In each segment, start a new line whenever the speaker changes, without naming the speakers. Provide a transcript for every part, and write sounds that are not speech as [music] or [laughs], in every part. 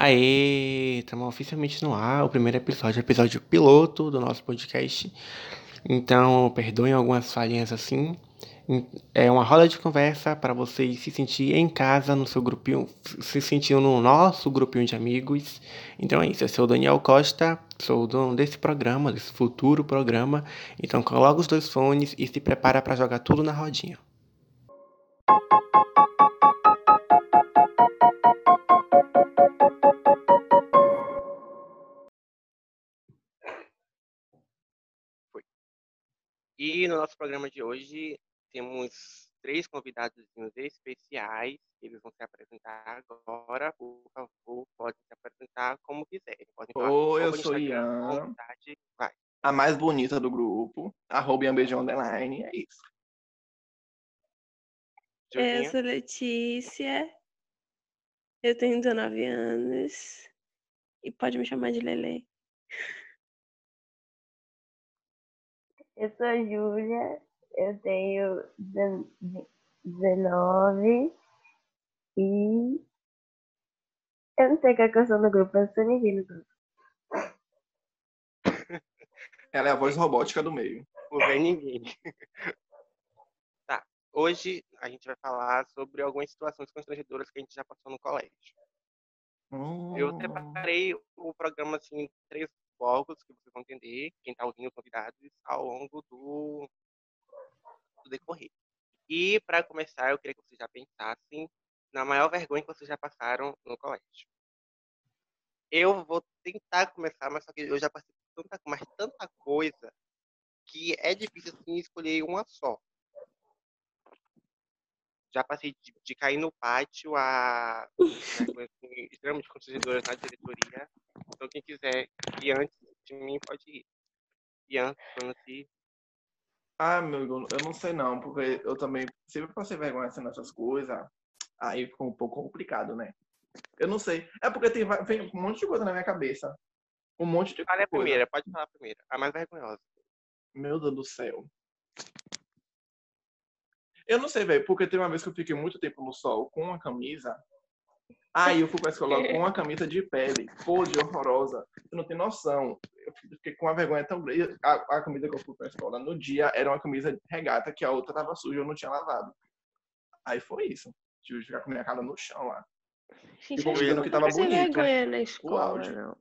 Aê, estamos oficialmente no ar, o primeiro episódio, episódio piloto do nosso podcast. Então, perdoem algumas falhinhas assim. É uma roda de conversa para vocês se sentir em casa no seu grupinho, se sentir no nosso grupinho de amigos. Então é isso, eu sou o Daniel Costa, sou o dono desse programa, desse futuro programa. Então coloca os dois fones e se prepara para jogar tudo na rodinha. E no nosso programa de hoje temos três convidados especiais. Eles vão se apresentar agora. Por favor, podem se apresentar como quiserem. Podem
Oi, eu sou Ian. A mais bonita do grupo. Arroba Ian Underline. É isso.
Julinha. Eu sou Letícia. Eu tenho 19 anos. E pode me chamar de Lele.
Eu sou a Júlia, eu tenho 19 e eu não sei qual é a sou do grupo, eu não sou ninguém no grupo. [laughs]
Ela é a voz robótica do meio.
Não vem ninguém. [laughs] Tá. Hoje a gente vai falar sobre algumas situações constrangedoras que a gente já passou no colégio. Hum. Eu separei o programa assim em três blocos que vocês vão entender, quem está ouvindo convidados, ao longo do, do decorrer. E, para começar, eu queria que vocês já pensassem na maior vergonha que vocês já passaram no colégio. Eu vou tentar começar, mas só que eu já passei tanta, mas tanta coisa que é difícil assim, escolher uma só. Já passei de, de cair no pátio a [laughs] assim, extremamente constrangedoras na diretoria então, quem quiser ir antes de mim, pode ir. Ian, Franci.
Ah, meu eu não sei não, porque eu também sempre passei vergonha assim nessas coisas. Aí ficou um pouco complicado, né? Eu não sei. É porque tem, vem um monte de coisa na minha cabeça. Um monte de
Fale
coisa.
a primeira, pode falar a primeira. A mais vergonhosa.
Meu Deus do céu. Eu não sei, velho, porque tem uma vez que eu fiquei muito tempo no sol com uma camisa Aí eu fui pra escola [laughs] com uma camisa de pele, podre, horrorosa. Você não tem noção. Eu fiquei com uma vergonha tão grande. A, a camisa que eu fui pra escola no dia era uma camisa regata, que a outra tava suja, eu não tinha lavado. Aí foi isso. Tive que ficar com minha cara no chão lá.
Gente, e dizendo que tava bonito. vergonha na escola, não.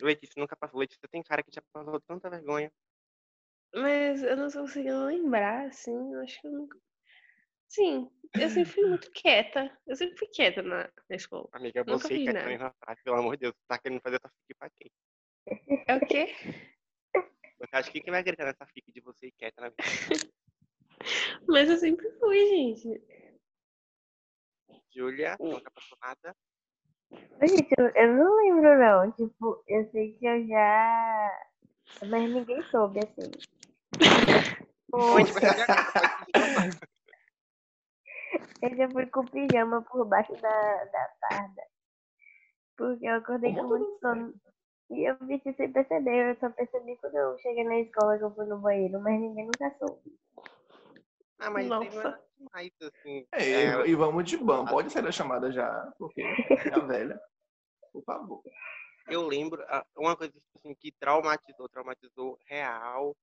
Letícia nunca passou. Letícia tem cara que já passou tanta vergonha.
Mas eu não tô conseguindo lembrar, assim. Eu acho que eu nunca Sim, eu sempre fui muito [laughs] quieta. Eu sempre fui quieta na, na escola.
Amiga, Nunca você quieta na frase, pelo amor de Deus, tá querendo fazer essa fique pra quem?
É o quê?
Você acha que quem vai gritar nessa fique de você quieta na vida? [laughs]
Mas eu sempre fui, gente.
Júlia, nunca passou nada?
Gente, eu não lembro não. Tipo, eu sei que eu já. Mas ninguém soube, assim.
Onde você
Eu já fui com pijama por baixo da, da farda. Porque eu acordei com muito sono. E eu vi sem perceber. Eu só percebi quando eu cheguei na escola que eu fui no banheiro, mas ninguém nunca soube.
Ah, mas Nossa. mais assim.
É, é, e vamos de ban. Pode ser a chamada já, porque [laughs] é a velha. Por favor.
Eu lembro, uma coisa assim, que traumatizou, traumatizou real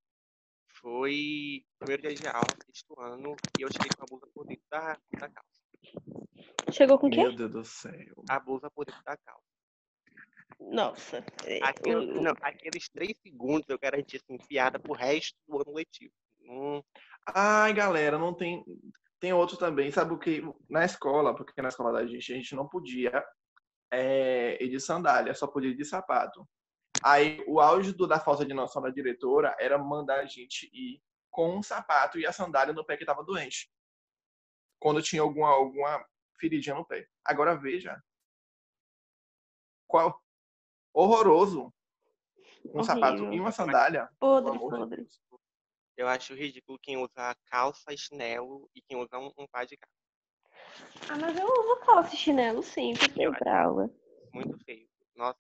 foi primeiro dia de aula, sexto ano, e eu cheguei com a blusa por dentro da, da calça.
Chegou com o quê?
Meu Deus do céu.
A blusa por dentro da calça.
Nossa.
É, Aquele, não, aqueles três segundos eu garanti assim, piada pro resto do ano letivo. Hum.
Ai, galera, não tem. Tem outro também. Sabe o que? Na escola, porque na escola da gente, a gente não podia é, ir de sandália, só podia ir de sapato. Aí o auge do, da falta de noção da diretora era mandar a gente ir com um sapato e a sandália no pé que estava doente. Quando tinha alguma, alguma feridinha no pé. Agora veja. Qual? Horroroso. Um Horrível. sapato e uma sandália.
Podre, podre.
Eu acho ridículo quem usa calça e chinelo e quem usa um, um par de calça.
Ah, mas eu uso calça e chinelo sempre pra aula.
Muito feio. Nossa.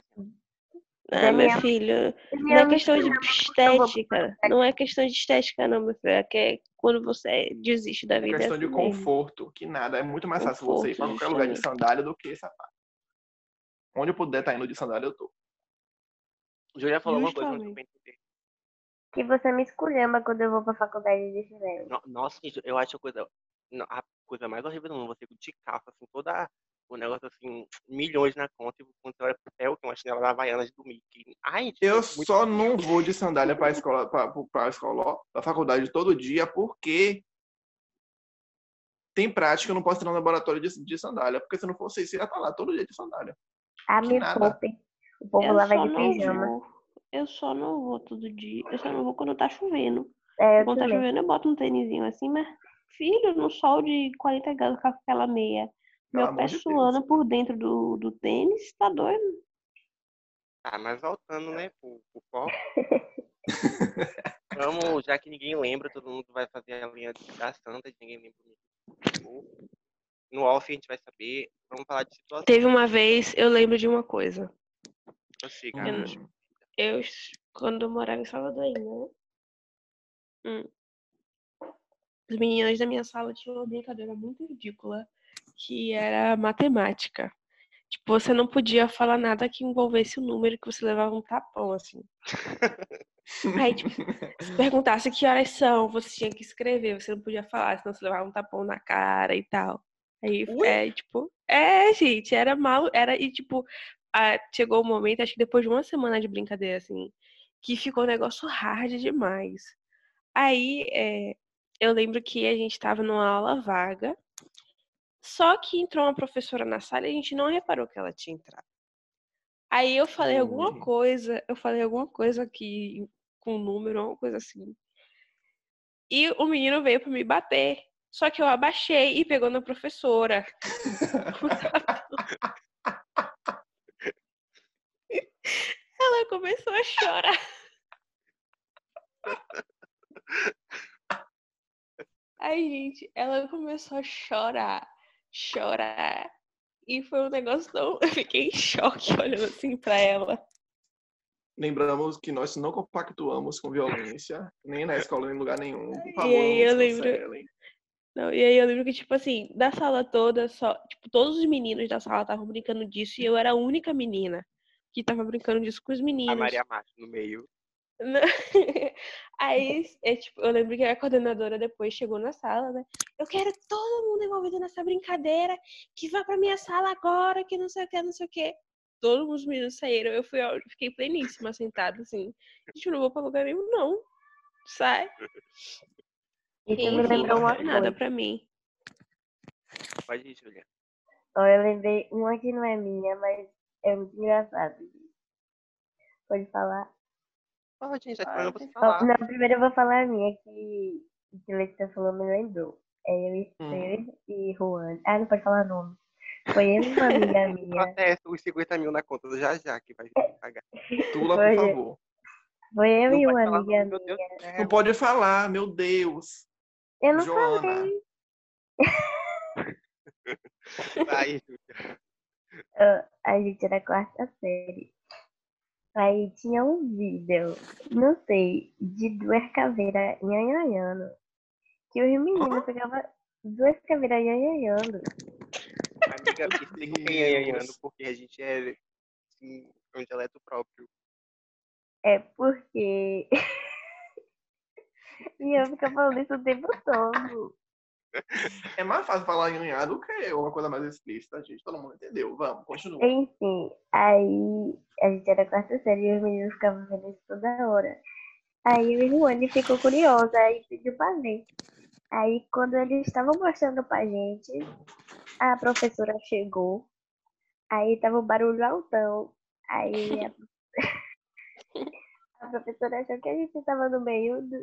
Ah, meu filho, não é questão de estética. Não é questão de estética, não, meu filho. É que é quando você desiste da vida.
É questão de conforto, que nada. É muito mais fácil você ir para qualquer lugar de sandália do que sapato. Onde eu puder estar indo de sandália, eu tô.
Júlia falou uma coisa muito bem.
Que você me esculhamba quando eu vou pra faculdade de chinelo.
No- Nossa, gente, eu acho a coisa, a coisa mais horrível do mundo, você de calça, assim, toda o negócio assim, milhões na conta, e quando você olha pro céu, tem uma chinela da Havaianas do Mickey. Ai, gente,
Eu
é muito
só não vou de sandália pra escola, pra, pra escola, pra faculdade todo dia, porque tem prática, eu não posso ir no laboratório de, de sandália, porque se não fosse isso, eu ia estar lá todo dia de sandália.
Ah, me poupe. O povo
Eu
lá vai
só
de
não
pijama.
vou. Eu só não vou todo dia. Eu só não vou quando tá chovendo.
É,
Quando tá chovendo, eu boto um tênisinho assim, mas, filho, no sol de 40 graus com aquela meia,
Pelo
meu pé
de
suando por dentro do, do tênis, tá doido?
Tá, mas voltando, né, pro, pro foco. [laughs] Vamos, já que ninguém lembra, todo mundo vai fazer a linha da Santa, ninguém lembra o No off a gente vai saber. Vamos falar de situação.
Teve uma vez, eu lembro de uma coisa. Eu não-
Ana.
Eu, quando eu morava em Salvador ainda, né? Hum. Os meninos da minha sala tinham uma brincadeira muito ridícula, que era matemática. Tipo, você não podia falar nada que envolvesse o número que você levava um tapão, assim. [laughs] Aí, tipo, se perguntasse que horas são, você tinha que escrever, você não podia falar, senão você levava um tapão na cara e tal. Aí,
Ui.
é, tipo, é, gente, era mal, era, e tipo, ah, chegou o momento, acho que depois de uma semana de brincadeira, assim, que ficou um negócio hard demais. Aí, é, eu lembro que a gente tava numa aula vaga, só que entrou uma professora na sala e a gente não reparou que ela tinha entrado. Aí eu falei alguma coisa, eu falei alguma coisa aqui com número, alguma coisa assim. E o menino veio pra me bater. Só que eu abaixei e pegou na professora. [laughs] Ela começou a chorar. [laughs] Ai, gente, ela começou a chorar, chorar. E foi um negócio tão. [laughs] Eu fiquei em choque olhando assim pra ela.
Lembramos que nós não compactuamos com violência, nem na escola, nem em lugar nenhum.
E aí eu lembro-. Não, e aí eu lembro que, tipo assim, da sala toda, só, tipo, todos os meninos da sala estavam brincando disso e eu era a única menina que tava brincando disso com os
A
meninos.
Maria Márcia no meio. [laughs]
Aí, é, tipo, eu lembro que a coordenadora depois chegou na sala, né? Eu quero todo mundo envolvido nessa brincadeira, que vá pra minha sala agora, que não sei o que, não sei o que. Todos os meninos saíram, eu fui, eu fiquei pleníssima, sentada, assim. Gente, eu não vou pra lugar nenhum, não. Sai. E, enfim,
lembrou
não
uma
foi nada
coisa.
pra mim.
Pode ir, Julia.
Ó, eu lembrei uma que não é minha, mas é muito engraçado. Pode falar?
Pode, gente, tá
Ah,
você falar.
não, primeiro eu vou falar a minha, que o que Letícia falou me lembrou. É eu, e
Hum.
E Juan. Ah, não pode falar nome. Foi eu e uma amiga [laughs] minha.
Protesto os 50 mil na conta do Jajá, que vai pagar. [laughs]
Tula, por favor.
Foi eu
Não
e uma
falar
amiga
nome,
minha.
Deus.
Não pode falar, meu Deus.
Eu não
Joana.
falei. [laughs]
Vai, Júlia.
A gente era quarta série. Aí tinha um vídeo, não sei, de duas caveiras nhanhanhando. Que os meninos pegavam duas caveiras nhanhanhando.
Amiga, explica o que é Yanhando, porque a gente é assim, um dialeto próprio.
É porque. [laughs] e eu ficava falando isso o tempo todo.
É mais fácil falar unha do que uma coisa mais explícita, gente. Todo mundo entendeu. Vamos, continua.
Enfim, aí a gente era quarta série e os meninos ficavam vendo isso toda hora. Aí o Juane ficou curiosa e pediu pra ver. Aí quando eles estavam mostrando pra gente, a professora chegou. Aí tava um barulho altão. Aí a, [laughs] a professora achou que a gente tava no meio do,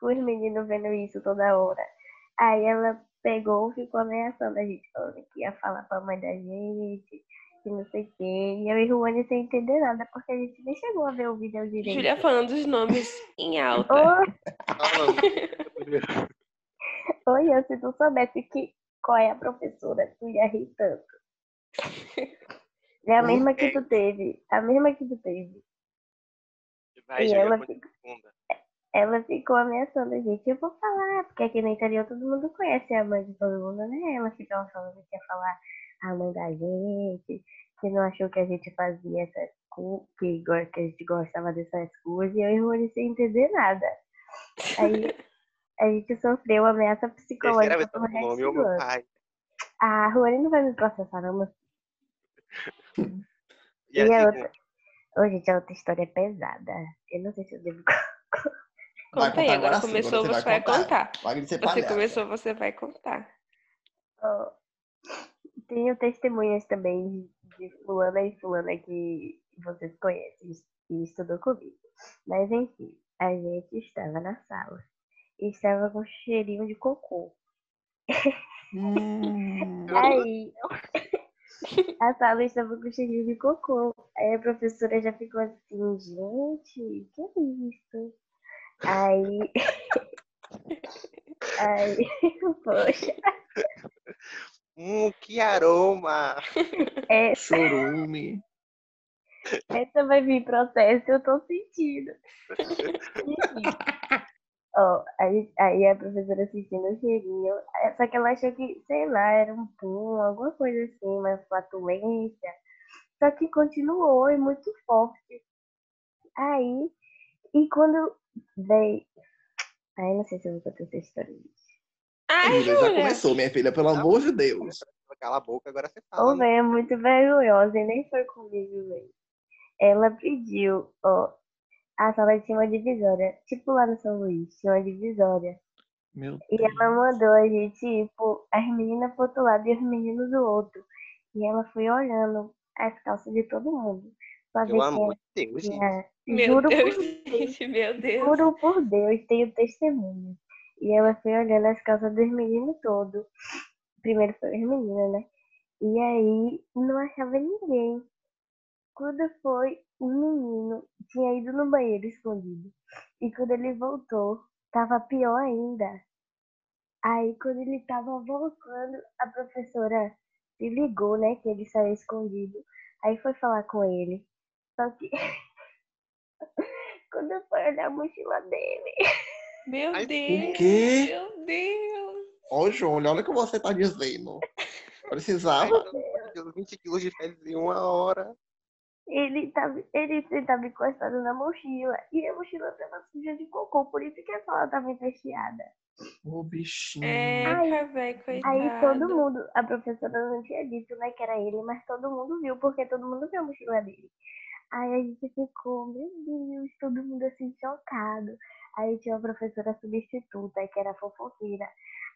com os meninos vendo isso toda hora. Aí ela pegou e ficou ameaçando a gente, falando que ia falar pra mãe da gente, que não sei o quê. E eu e Ruane sem entender nada, porque a gente nem chegou a ver o vídeo direito.
Julia falando os nomes em alta.
Oi, oi, eu, se tu soubesse que, qual é a professora, tu ia rir tanto. É a mesma que tu teve. A mesma que tu teve.
Vai,
E ela. Ela ficou ameaçando a gente. Eu vou falar, porque aqui no interior todo mundo conhece a mãe de todo mundo, né? Ela ficava falando que ia falar a mãe da gente, que não achou que a gente fazia essas coisas, que, que a gente gostava dessas coisas, e eu e Rony sem entender nada. Aí [laughs] a gente sofreu ameaça psicológica
por resto do ano. Pai.
Ah, Rony não vai me processar, não, mas...
E, [laughs] e a outra...
Ô, gente, a outra história é pesada. Eu não sei se eu devo... [laughs]
Conta aí, agora, agora começou, você, você vai contar. contar. Você palhaça. começou, você vai contar.
Oh, tenho testemunhas também de fulana e fulana que vocês conhecem e estudou comigo. Mas enfim, a gente estava na sala e estava com cheirinho de cocô. Hum. Aí a sala estava com cheirinho de cocô. Aí a professora já ficou assim, gente, que é isso? Aí. [laughs] Aí, [laughs] poxa.
Hum, que aroma!
É... Chorume.
Essa vai vir processo, eu tô sentindo. Ó, aí, aí a professora assistindo o cheirinho, só que ela achou que, sei lá, era um pum, alguma coisa assim, uma flatulência. Só que continuou e muito forte. Aí, e quando veio. Ai, não sei se eu vou contar essa história.
Ai,
já começou, minha filha, pelo amor de Deus.
Cala a boca, agora você fala.
Ô, velho, é muito vergonhosa e nem foi comigo, velho. Ela pediu, ó, a sala tinha uma divisória, tipo lá no São Luís, tinha uma divisória.
Meu
e ela mandou a gente, tipo, as meninas pro outro lado e os meninos do outro. E ela foi olhando as calças de todo mundo. Pra
Pelo amor de Deus,
gente. Meu juro Deus, por Deus, meu Deus.
Juro por Deus, tenho testemunho. E ela foi olhando as calças dos meninos todos. Primeiro foi as meninas, né? E aí não achava ninguém. Quando foi, um menino tinha ido no banheiro escondido. E quando ele voltou, tava pior ainda. Aí quando ele tava voltando, a professora se ligou, né? Que ele saiu escondido. Aí foi falar com ele. Só que [laughs] quando foi olhar a mochila dele. [laughs]
Meu
Ai,
Deus!
O quê?
Meu Deus!
Ô, Júnior, olha o que você tá dizendo. Precisava.
20 quilos de fezes em uma hora.
Ele tava, ele tava encostado na mochila e a mochila tava suja de cocô, por isso que a sala tava empesteada.
Ô, bichinho.
É, velho, coitado.
Aí todo mundo, a professora não tinha dito, né, que era ele, mas todo mundo viu, porque todo mundo viu a mochila dele. Aí a gente ficou, meu Deus, todo mundo assim chocado. Aí tinha uma professora substituta, que era fofoqueira.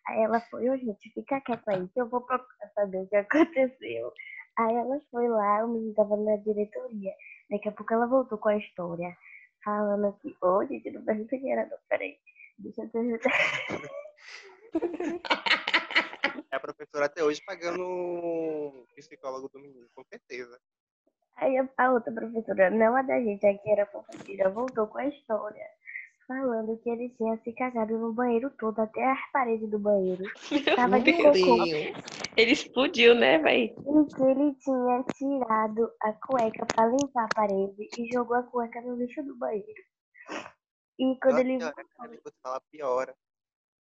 Aí ela foi, ô gente, fica quieta aí, que eu vou procurar saber o que [laughs] aconteceu. Aí ela foi lá, o menino tava na diretoria. Daqui a pouco ela voltou com a história, falando que, ô gente, não pergunta quem era, não, peraí. Deixa eu te
É a professora até hoje pagando o psicólogo do menino, com certeza.
Aí a, outra professora, não a da gente, a que era fofoqueira, voltou com a história. Falando que ele tinha se cagado no banheiro todo, até as paredes do banheiro. [laughs]
Meu
Tava de
Deus.
cocô.
Ele explodiu, né, véi?
E que ele tinha tirado a cueca pra limpar a parede e jogou a cueca no lixo do banheiro. E quando
Nossa
ele
você fala, piora.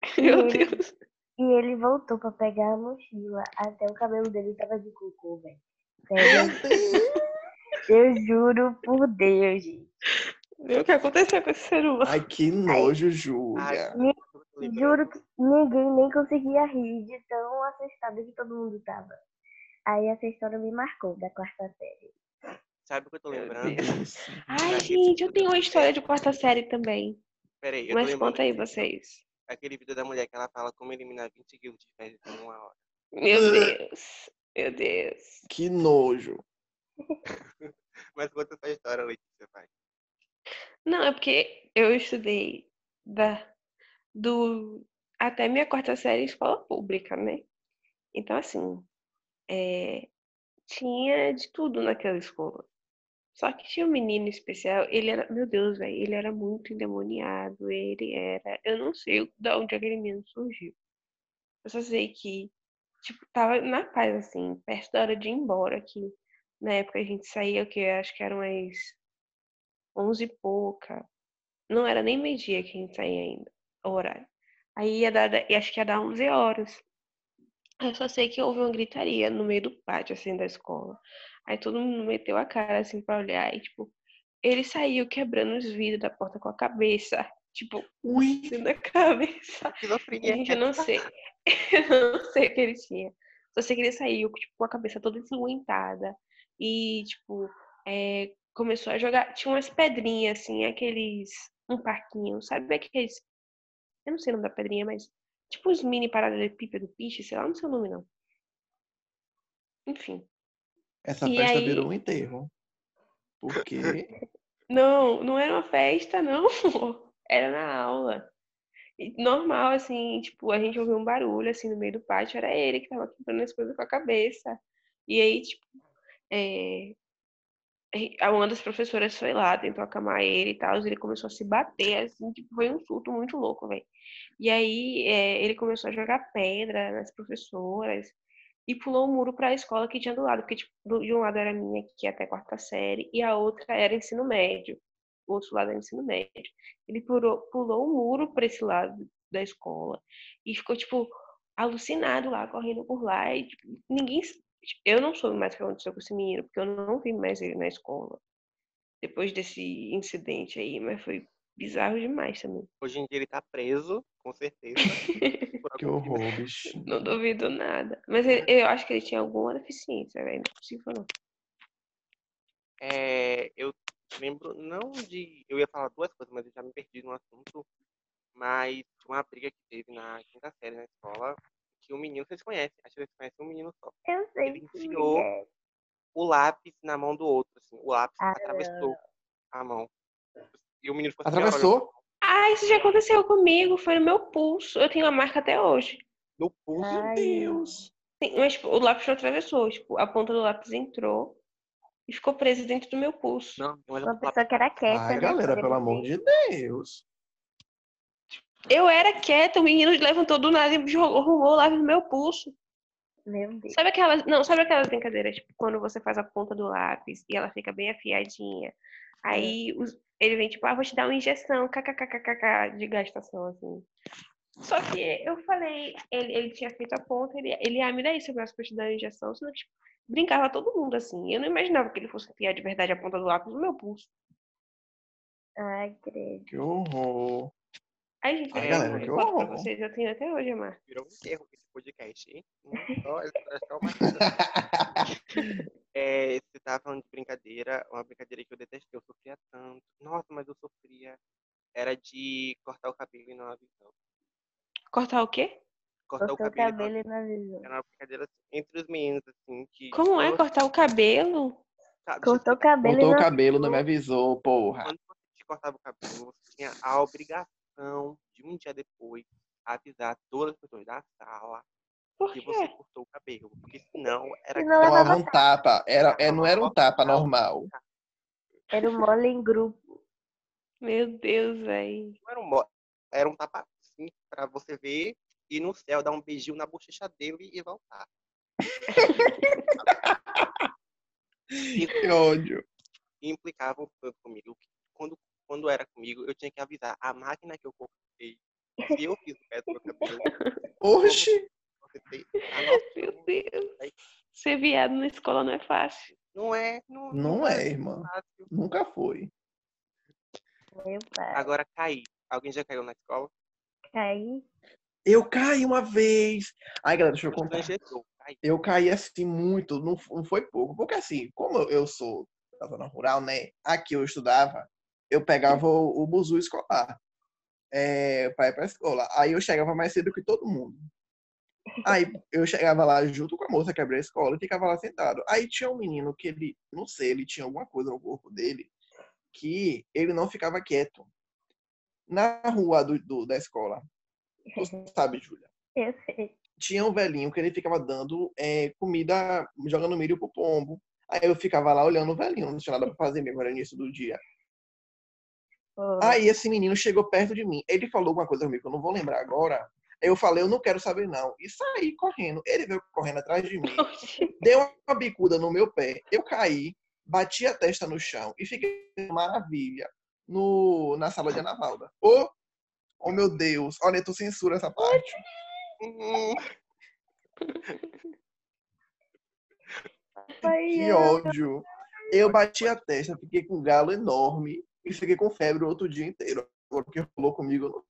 [laughs]
Meu
ele-
Deus.
E ele voltou pra pegar a mochila. Até o cabelo dele tava de cocô, velho. Sério. Eu juro por Deus, gente.
O que aconteceu com esse ser humano?
Ai, que nojo, Júlia.
Juro que ninguém nem conseguia rir de tão assustada que todo mundo tava. Aí essa história me marcou da quarta série.
Sabe o que eu tô lembrando?
Ai, gente, eu tenho uma história de quarta série também.
Peraí, eu
Mas conta aí vocês.
Aquele vídeo da mulher que ela fala como eliminar 20 quilos de fezes em uma hora.
Meu Deus. Meu Deus.
Que nojo. [laughs]
Mas conta essa história, Letícia, vai.
Não, é porque eu estudei da, do, até minha quarta série em escola pública, né? Então, assim, é, tinha de tudo naquela escola. Só que tinha um menino especial, ele era, meu Deus, velho, ele era muito endemoniado, ele era, eu não sei de onde aquele menino surgiu. Eu só sei que, tipo, tava na paz, assim, perto da hora de ir embora, que na época a gente saía, o que acho que eram as onze e pouca. Não era nem meio-dia que a gente saía ainda, o horário. Aí ia dar, e acho que ia dar 11 horas. Eu só sei que houve uma gritaria no meio do pátio, assim, da escola. Aí todo mundo meteu a cara, assim, pra olhar. E, tipo, ele saiu quebrando os vidros da porta com a cabeça. Tipo,
Ui!
assim, na [laughs] cabeça. Gente, eu não sei. [laughs] Eu não sei o que ele tinha. Só sei que ele saiu, tipo, com a cabeça toda ensanguentada. E, tipo, é, começou a jogar. Tinha umas pedrinhas, assim, aqueles. Um parquinho, sabe aqueles. Eu não sei o nome da pedrinha, mas. Tipo os mini paralelepípedo piche, sei lá, não sei o nome, não. Enfim.
Essa
E
festa
aí-
virou um enterro. Porque [laughs]
Não, não era uma festa, não. Era na aula. E Normal, assim, tipo, a gente ouviu um barulho, assim, no meio do pátio. Era ele que tava quebrando as coisas com a cabeça. E aí, tipo, é, uma das professoras foi lá, tentou acalmar ele e tal. Ele começou a se bater, assim, tipo, foi um surto muito louco, velho. E aí, é, ele começou a jogar pedra nas professoras e pulou o muro para a escola que tinha do lado, porque tipo, de um lado era minha, que ia até a quarta série, e a outra era ensino médio. O outro lado era ensino médio. Ele pulou, pulou o muro para esse lado da escola e ficou, tipo, alucinado lá, correndo por lá. E, tipo, ninguém. Eu não soube mais o que aconteceu com esse menino, porque eu não vi mais ele na escola. Depois desse incidente aí, mas foi bizarro demais também.
Hoje em dia ele tá preso, com certeza. [laughs]
que horror, bichinho.
Não duvido nada. Mas ele- eu acho que ele tinha alguma deficiência, velho. Não é possível, não.
É, eu lembro, não de. Eu ia falar duas coisas, mas eu já me perdi no assunto. Mas uma briga que teve na quinta série na escola, que o menino, vocês conhecem, acho que vocês conhecem um menino só.
Eu sei
Ele enfiou
é.
o lápis na mão do outro, assim. O lápis
Ah,
atravessou a mão. E o menino ficou assim,
Atravessou?
Ah, isso já aconteceu comigo. Foi no meu pulso. Eu tenho a marca até hoje.
no pulso.
Ai,
Deus.
Sim, Mas tipo, o lápis não atravessou. Tipo, a ponta do lápis entrou e ficou presa dentro do meu pulso.
Não,
Uma pessoa que era quieta.
Ai,
né?
galera, pelo amor de Deus.
Eu era quieta, o menino levantou do nada e jogou, arrumou o lápis no meu pulso.
Meu Deus.
Sabe aquelas. Não, sabe aquelas brincadeiras, tipo, quando você faz a ponta do lápis e ela fica bem afiadinha. Aí os- ele vem, tipo, ah, vou te dar uma injeção, kkkkkk, de gastação, assim. Só que eu falei, ele, ele tinha feito a ponta, ele, ele ah, me dá esse braço pra te dar uma injeção, senão, tipo, brincava todo mundo, assim. Eu não imaginava que ele fosse enfiar de verdade a ponta do lápis no meu pulso.
Ai, credo.
Que horror.
Aí, gente,
Ai,
eu
galera,
que
pra vocês, eu tenho até hoje, Amar.
Virou um erro esse podcast, hein? [laughs] É, você tava falando de brincadeira, uma brincadeira que eu detestei, eu sofria tanto. Nossa, mas eu sofria. Era de cortar o cabelo e não avisar.
Cortar o quê?
Cortar o cabelo, e não
avisou.
Era uma brincadeira assim, entre os meninos, assim, que.
Como é cortar o cabelo?
sabe,
Cortou o cabelo
Cortou
e
o
não
cabelo, não me avisou, porra.
Quando você te cortava o cabelo, você tinha a obrigação de um dia depois avisar todas as pessoas da sala
Por
que você cortou o cabelo. Porque senão era
Senão
aquela-
Tomava um tapa. Era, é, não era um tapa normal.
Era um mole em grupo.
Meu Deus, velho.
não era um, era um tapa assim pra você ver e no céu dar um beijinho na bochecha dele e voltar. E [laughs]
Que ódio.
implicavam tanto comigo que quando, quando era comigo eu tinha que avisar a máquina que eu cortei. Se eu fiz o pé do meu cabelo,
Oxi.
a noção.
Meu Deus. Ser viado na escola não é fácil.
Não é, não,
Não é, irmã.
fácil.
Nunca foi.
Meu pai.
Agora cair. Alguém já caiu na escola?
Caí.
Eu caí uma vez. Ai, galera, deixa eu contar.
Constrangedor. Caí.
Eu caí assim muito, não, f- não foi pouco. Porque assim, como eu- eu sou da zona rural, né? Aqui eu estudava, eu pegava o, o buzu escolar é, para ir pra escola. Aí eu chegava mais cedo que todo mundo. Aí eu chegava lá junto com a moça que abriu a escola e ficava lá sentado. Aí tinha um menino que ele, não sei, ele tinha alguma coisa no corpo dele que ele não ficava quieto. Na rua do, do- da escola, tu sabe, Júlia?
Eu sei.
tinha um velhinho que ele ficava dando é, comida, jogando milho pro pombo. Aí eu ficava lá olhando o velhinho, não tinha nada pra fazer mesmo, era início do dia.
Pô,
Aí esse menino chegou perto de mim. Ele falou alguma coisa comigo que eu não vou lembrar agora. Eu falei, eu não quero saber não. E saí correndo. Ele veio correndo atrás de mim, [laughs] deu uma bicuda no meu pé. Eu caí, bati a testa no chão e fiquei maravilha no, na sala de Ana Valda. Oh, oh meu Deus, olha, tu censura essa parte. Que ódio. Eu bati a testa, fiquei com um galo enorme e fiquei com febre o outro dia inteiro. Agora o que rolou comigo não.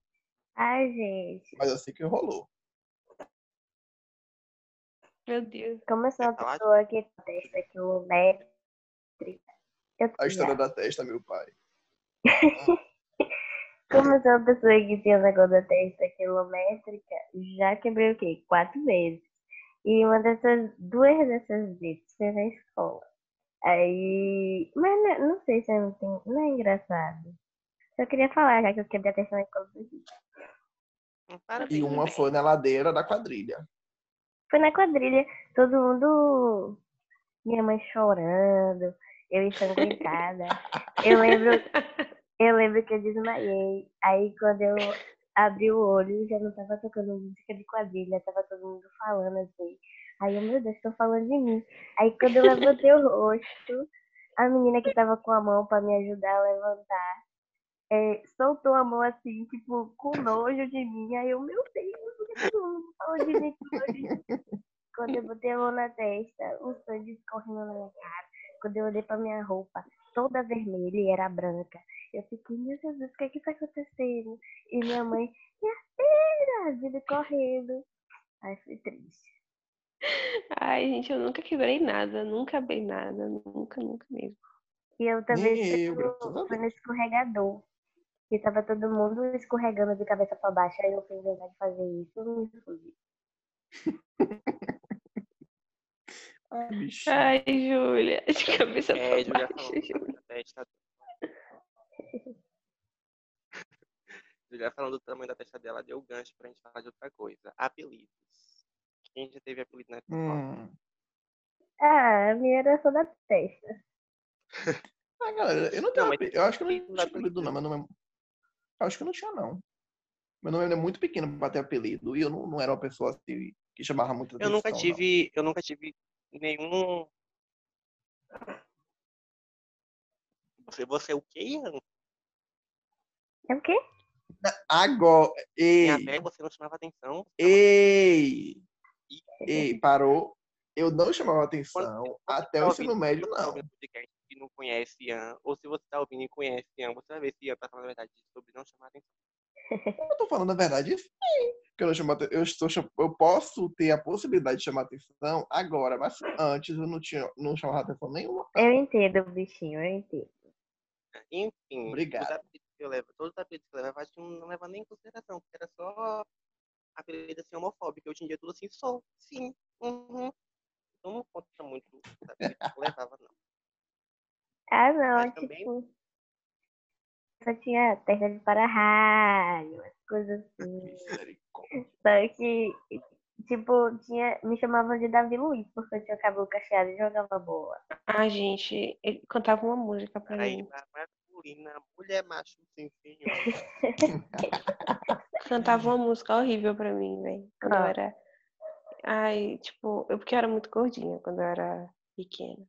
Ai, gente.
Mas eu sei que rolou.
Meu Deus.
Como eu sou uma pessoa que testa quilométrica. Eu
A história da testa, meu pai. [laughs]
Como eu sou uma pessoa que tem o negócio da testa quilométrica, já quebrei o quê? Quatro vezes. E uma dessas, duas dessas vezes foi na escola. Aí. Mas não, não sei se não tenho. Não é engraçado. Só queria falar, já que eu quebrei a testa na escola.
E uma foi na ladeira da quadrilha.
Foi na quadrilha, todo mundo. Minha mãe chorando, eu ensanguentada. eu lembro. Eu lembro que eu desmaiei. Aí quando eu abri o olho, já não tava tocando música de quadrilha, tava todo mundo falando assim. Aí eu, meu Deus, estão falando de mim. Aí quando eu levantei o rosto, a menina que tava com a mão pra me ajudar a levantar, é, soltou a mão assim, tipo, com nojo de mim. Aí eu, meu Deus, por que falou de mim? Quando eu botei a mão na testa, o sangue escorrendo na minha cara. Quando eu olhei pra minha roupa, toda vermelha e era branca. Eu fiquei, meu Deus, o que é que tá acontecendo? E minha mãe, minha filha, vindo correndo. Aí foi triste.
Ai, gente, eu nunca quebrei nada, nunca abri nada, nunca, nunca mesmo.
E eu também fui, no, fui escorregador. E tava todo mundo escorregando de cabeça pra baixo. Aí eu fui inventar de fazer isso e me fudi. [laughs]
Ai, bicho.
Ai, Júlia, [laughs] de cabeça
É,
pra
Julia
baixo,
falando
Júlia.
testa. [laughs] Julia falando do tamanho da testa dela deu gancho pra gente falar de outra coisa. Apelidos. Quem já teve apelido na escola?
Hum.
Ah, a minha era só da testa. [laughs]
Ah, galera, eu não tenho
Não, mas
apelido. Eu acho que eu não tinha apelido, não. Meu nome é... Eu acho que eu não tinha, não. Meu nome é muito pequeno pra ter apelido. E eu não, não era uma pessoa assim que chamava muito
Eu
atenção.
nunca
não.
tive, eu nunca tive nenhum. Você, você é o quê, Ian?
É o quê?
Agora. Ei,
Minha velha, você não chamava atenção.
ei, ei, parou. Eu não chamava atenção
Quando-
até
tá
o ensino médio,
você tá
não.
podcast e não conhece Ian, ou se você tá ouvindo e conhece Ian, você vai ver se Ian tá falando a verdade sobre não chamar atenção.
Eu tô falando a verdade, sim. Que eu, não chamo, eu, estou, cham- eu posso ter a possibilidade de chamar atenção agora, mas antes eu não, tinha, não chamava atenção nenhuma.
Eu entendo, bichinho, eu entendo.
Enfim,
Obrigado.
os apelidos que eu levo, todos os apelidos que eu levo, eu acho que não leva nem em consideração, porque era só apelido assim homofóbico. Hoje em dia é tudo assim, sou, sim, uhum. Então não conta muito eu levava, não.
Ah, não,
Mas também-
tipo. Só tinha testa de para-raio, as coisas assim.
Misericórdia.
Só que, tipo, tinha, me chamavam de Davi Luiz, porque eu tinha cabelo cacheado e jogava bola.
Ai, gente, ele cantava uma música pra
Aí,
mim.
masculina, mulher macho, sim, senhor. [laughs]
Cantava uma música horrível pra mim, velho. Quando eu
Qual?
era. Ai, tipo, eu porque eu era muito gordinha quando eu era pequena.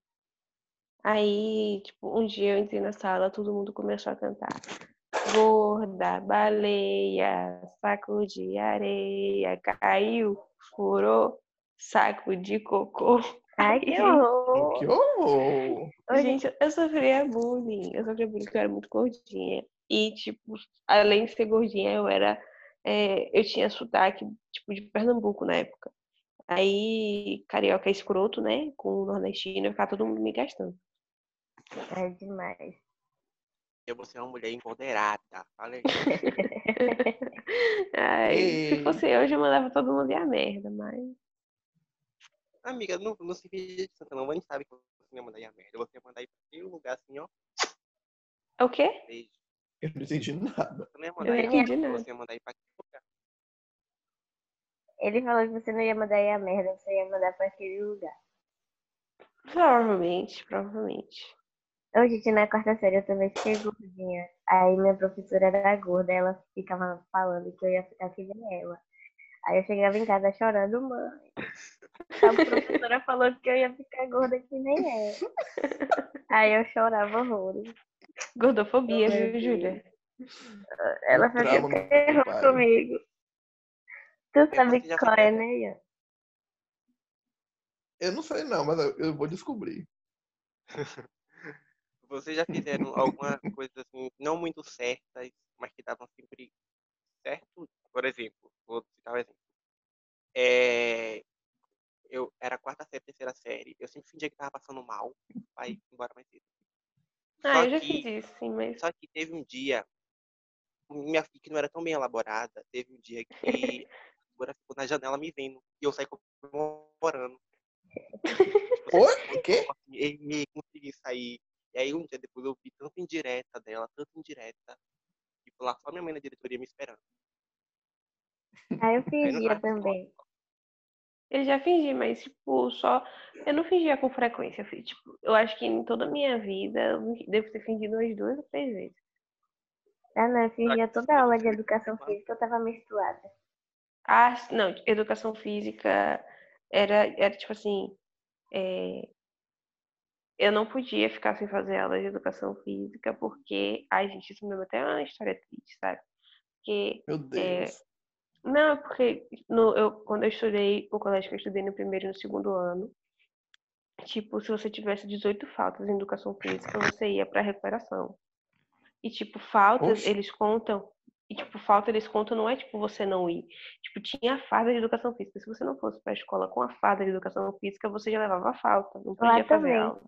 Aí, tipo, um dia eu entrei na sala, todo mundo começou a cantar. Gorda, baleia, saco de areia, caiu, furou, saco de cocô.
Ai, [laughs] que horror!
Que horror!
Gente, eu sofria bullying. Eu sofria bullying porque eu era muito gordinha. E, tipo, além de ser gordinha, eu era. É, eu tinha sotaque, tipo, de Pernambuco na época. Aí, carioca é escroto, né? Com o nordestino, eu ficava todo mundo me gastando.
É demais.
Eu vou ser uma mulher empoderada. Falei. [laughs]
Ai, se fosse hoje, eu mandava todo mundo ir a merda, mas.
Amiga, não, não se finge de santa, não. A gente sabe que você ia mandar ir a merda. Você ia mandar ir pra aquele lugar assim, ó.
É O quê?
Beijo.
Eu não entendi nada.
Você não ia
Eu
mandar
não entendi nada.
Você ia mandar ir pra aquele lugar.
Ele falou que você não ia mandar ir a merda, você ia mandar pra aquele lugar.
Provavelmente, provavelmente.
Hoje, gente, na quarta série eu também fiquei gordinha. Aí minha professora era gorda, ela ficava falando que eu ia ficar que nem ela. Aí eu chegava em casa chorando, mãe. A [laughs] professora falou que eu ia ficar gorda que nem ela. Aí eu chorava horrores.
Gordofobia, viu, Júlia?
Ela fazia terror
pai.
comigo. Tu sabe
você já
qual é, né, Ian?
Eu não sei não, mas eu, eu vou descobrir. [laughs]
Vocês já fizeram alguma coisa assim, não muito certas, mas que davam sempre certo? Por exemplo, vou citar um exemplo. É, eu era quarta série, terceira série, eu sempre fingia que tava passando mal, aí embora mais cedo.
Ah,
Só
eu já
que-
fiz isso, sim, mas.
Só que teve um dia, minha filha que não era tão bem elaborada, teve um dia que a figura ficou na janela me vendo e eu saí comemorando. [laughs]
Oi? O quê?
E consegui sair. E aí um dia depois eu vi tanta indireta dela, tanta indireta, e foi lá só minha mãe na diretoria me esperando.
Aí eu
tava
também.
Eu já fingi, mas, tipo, só. Eu não fingia com frequência. eu Tipo, eu acho que em toda a minha vida eu devo ter fingido umas duas ou três vezes.
Ah, não, eu fingia toda aula de educação física, eu tava menstruada.
Ah, não, educação física era, era tipo assim. é, Eu não podia ficar sem fazer aula de educação física, porque. Ai, gente, isso mesmo até é uma história triste, sabe? Porque.
Meu Deus.
Não, porque no, eu, quando eu estudei, o colégio que eu estudei no primeiro e no segundo ano, tipo, se você tivesse 18 faltas em educação física, você ia pra recuperação. E, tipo, faltas,
Oxe.
eles contam. E, tipo, falta eles contam não é, tipo, você não ir. Tipo, tinha a farda de educação física. Se você não fosse pra escola com a farda de educação física, você já levava a falta. Não
Lá
podia fazer
também.
aula.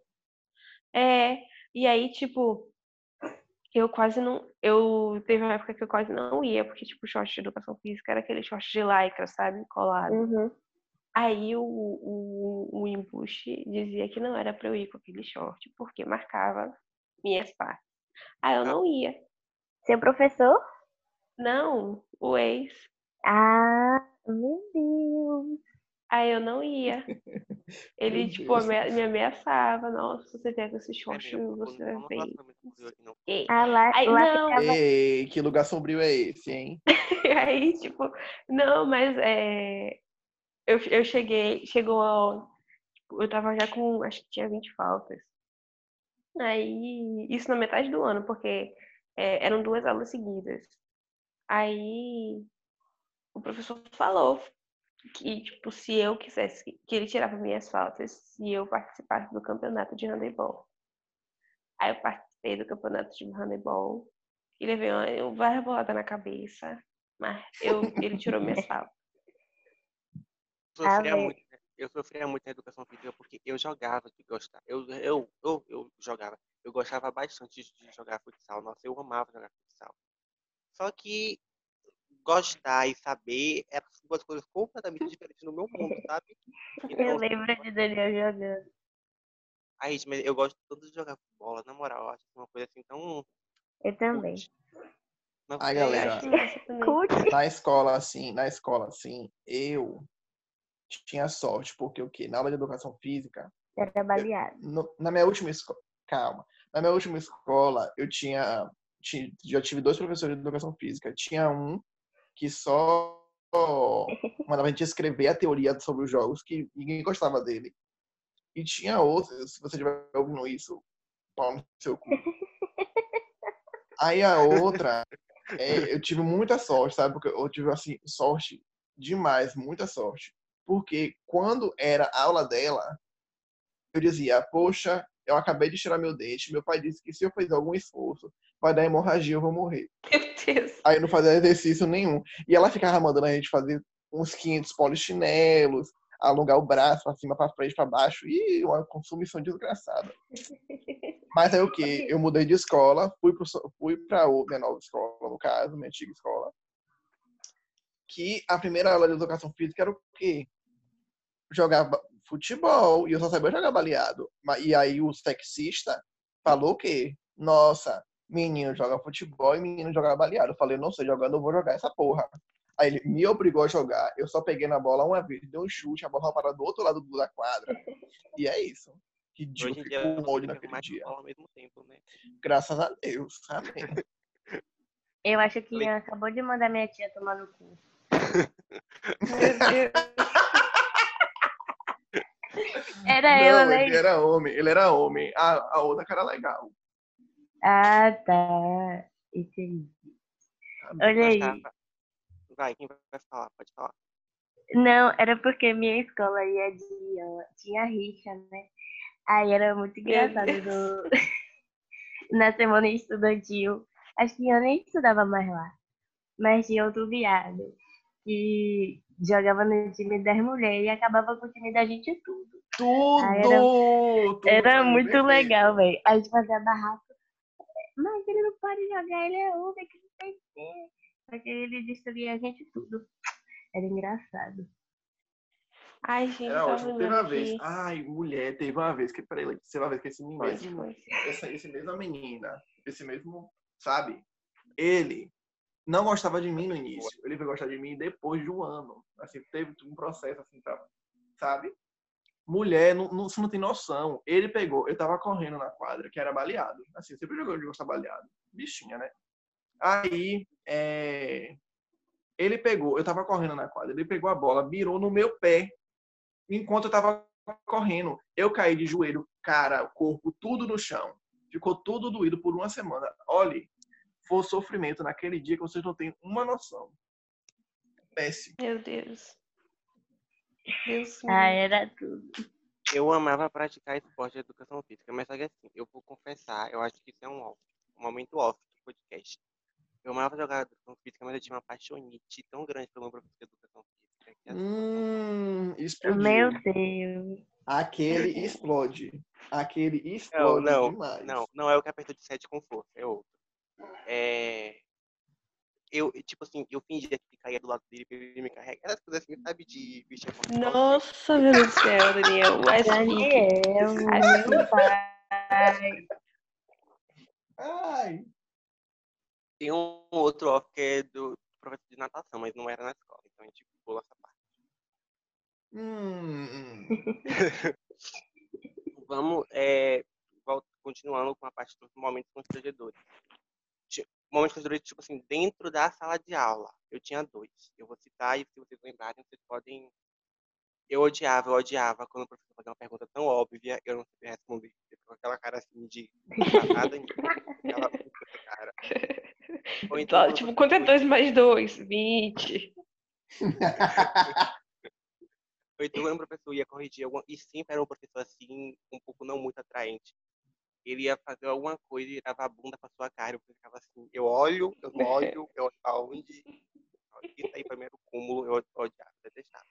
É, e aí, tipo, eu quase não. Eu teve uma época que eu quase não ia, porque, tipo, o short de educação física era aquele short de lycra, sabe? Colado.
Uhum.
Aí o, o, o embuste dizia que não era pra eu ir com aquele short, porque marcava minhas partes. Aí eu não ia.
Seu professor?
Não, o ex.
Ah, meu Deus.
Aí eu não ia. [laughs] Ele,
Meu
tipo, me ameaçava. Nossa, se você vier com esse short,
tô
você vai ver.
Ah, lá,
Aí,
lá
não.
ficava...
Ei, que lugar sombrio é esse, hein? [laughs]
Aí, tipo, não, mas é, eu, eu cheguei, chegou ao, tipo, eu tava já com, acho que tinha 20 faltas. Aí, isso na metade do ano, porque é, eram duas aulas seguidas. Aí, o professor falou que, tipo, se eu quisesse, que ele tirava minhas faltas se eu participasse do campeonato de handebol. Aí eu participei do campeonato de handebol e levei uma, várias boladas na cabeça. Mas eu, ele tirou minhas [laughs] faltas.
sofria muito, né? eu sofria muito na educação física porque eu jogava de gostar. Eu, eu, eu, eu jogava. Eu gostava bastante de jogar futsal. Nossa, eu amava jogar futsal. Só que gostar e saber eram duas coisas completamente diferentes no meu mundo, sabe? [laughs]
Eu
Então,
lembro de Daniel jogando.
aí, mas eu gosto tanto de jogar bola, na moral, eu acho uma coisa assim tão.
Eu também.
Ai,
Eu
galera. [laughs]
Cult.
Na escola, assim, na escola, assim, eu tinha sorte, porque o quê? Na aula de educação física,
Era baleado.
no- na minha última escola, calma, na minha última escola, eu tinha, ti- já tive dois professores de educação física. Tinha um que só mandava a gente escrever a teoria sobre os jogos, que ninguém gostava dele. E tinha outro, se você estiver ouvindo isso, pau no seu cu. [laughs] Aí a outra, é, eu tive muita sorte, sabe? Porque eu tive, assim, sorte demais, muita sorte. Porque quando era aula dela, eu dizia, poxa, eu acabei de tirar meu dente, meu pai disse que se eu fizer algum esforço, vai dar hemorragia, eu vou morrer. [laughs]
Meu Deus.
Aí eu não fazia exercício nenhum. E ela ficava mandando a gente fazer uns 500 polichinelos, alongar o braço pra cima, pra frente, pra baixo. E uma consumição desgraçada. [laughs] Mas aí o que? Eu mudei de escola, fui, so- fui pra minha nova escola, no caso, minha antiga escola. Que a primeira aula de educação física era o quê? Jogar ba- futebol. E eu só sabia jogar baleado. E aí o sexista falou o quê? Nossa, menino joga futebol e menino joga baleado. Eu falei, não sei jogando, eu vou jogar essa porra. Aí ele me obrigou a jogar. Eu só peguei na bola uma vez, dei um chute, a bola parou do outro lado da quadra. E é isso.
Hoje em dia
ficou um
você
olho
fica
naquele
mais
dia.
ao mesmo tempo, né?
Graças a Deus. Amém. [laughs]
Eu acho que acabou de mandar minha tia tomar no cu. [laughs]
Meu Deus. [laughs]
Era
não,
eu, né?
ele era homem, ele era homem. A, a outra cara legal.
Ah, tá. Entendi. Olha aí.
Gostava- Vai, quem vai falar? Pode falar.
Não, era porque minha escola ia de tinha rixa, né? Aí era muito engraçado do... [laughs] na semana estudantil. Acho que eu nem estudava mais lá. Mas tinha outro viado que jogava no time das mulheres e acabava com o time da gente tudo.
Tudo!
era,
tudo
era muito perfeito. legal, velho. A gente fazia barraco. Mas ele não pode jogar, ele é homem, que não tem que ser. Porque ele destruía a gente tudo. Era engraçado.
Ai, gente,
Era ótimo. Teve uma vez. Ai, mulher, teve uma vez que, peraí, teve uma vez que esse mesmo, essa, esse mesmo menina, esse mesmo, sabe? Ele não gostava de mim no início. Ele veio gostar de mim depois de um ano. Assim, teve um processo assim, pra, sabe? Mulher, não, não, você não tem noção. Ele pegou, eu tava correndo na quadra, que era baleado. Assim, sempre jogou de gostar baleado. Bichinha, né? Aí, é... ele pegou, eu tava correndo na quadra, ele pegou a bola, virou no meu pé, enquanto eu tava correndo. Eu caí de joelho, cara, corpo, tudo no chão. Ficou tudo doído por uma semana. Olhe, foi sofrimento naquele dia que vocês não têm uma noção. Péssimo.
Meu Deus. Deus
ah, era tudo.
Eu amava praticar esporte e educação física, mas só que assim, eu vou confessar, eu acho que isso é um, off, um momento off do podcast. Eu amava jogar educação física, mas eu tinha uma paixonite tão grande pelo professor de educação física. Que
assim, hum, explodiu.
Meu Deus.
Aquele explode. Aquele explode
não, não,
demais.
Não, não é o que apertou de 7 com força, é outro. É, eu, tipo assim, eu fingia que caía do lado dele pra ele me carregar. Essas coisas assim, sabe, de bicho
Nossa, meu Deus do céu, Daniel. Mas
Daniel, meu pai.
Ai.
Tem um outro off que é do professor de natação, mas não era na escola, então a gente pula essa parte.
Hum. [laughs]
Vamos, é, continuando com a parte dos momentos constrangedores momentos constrangedores, tipo assim, dentro da sala de aula. Eu tinha dois. Eu vou citar e se vocês lembrarem, vocês podem. Eu odiava, eu odiava quando o professor fazia uma pergunta tão óbvia, eu não sabia responder. Com aquela cara assim de nada aquela cara.
Ou então, tipo, quanto é 2 mais 2? 20.
Ou então o professor ia corrigir alguma... E sempre era um professor assim, um pouco não muito atraente ele ia fazer alguma coisa e dava a bunda pra sua cara. Eu ficava assim, eu olho, eu [laughs] olho, eu olho aonde. Isso aí pra mim era o cúmulo, eu odiava, detestava.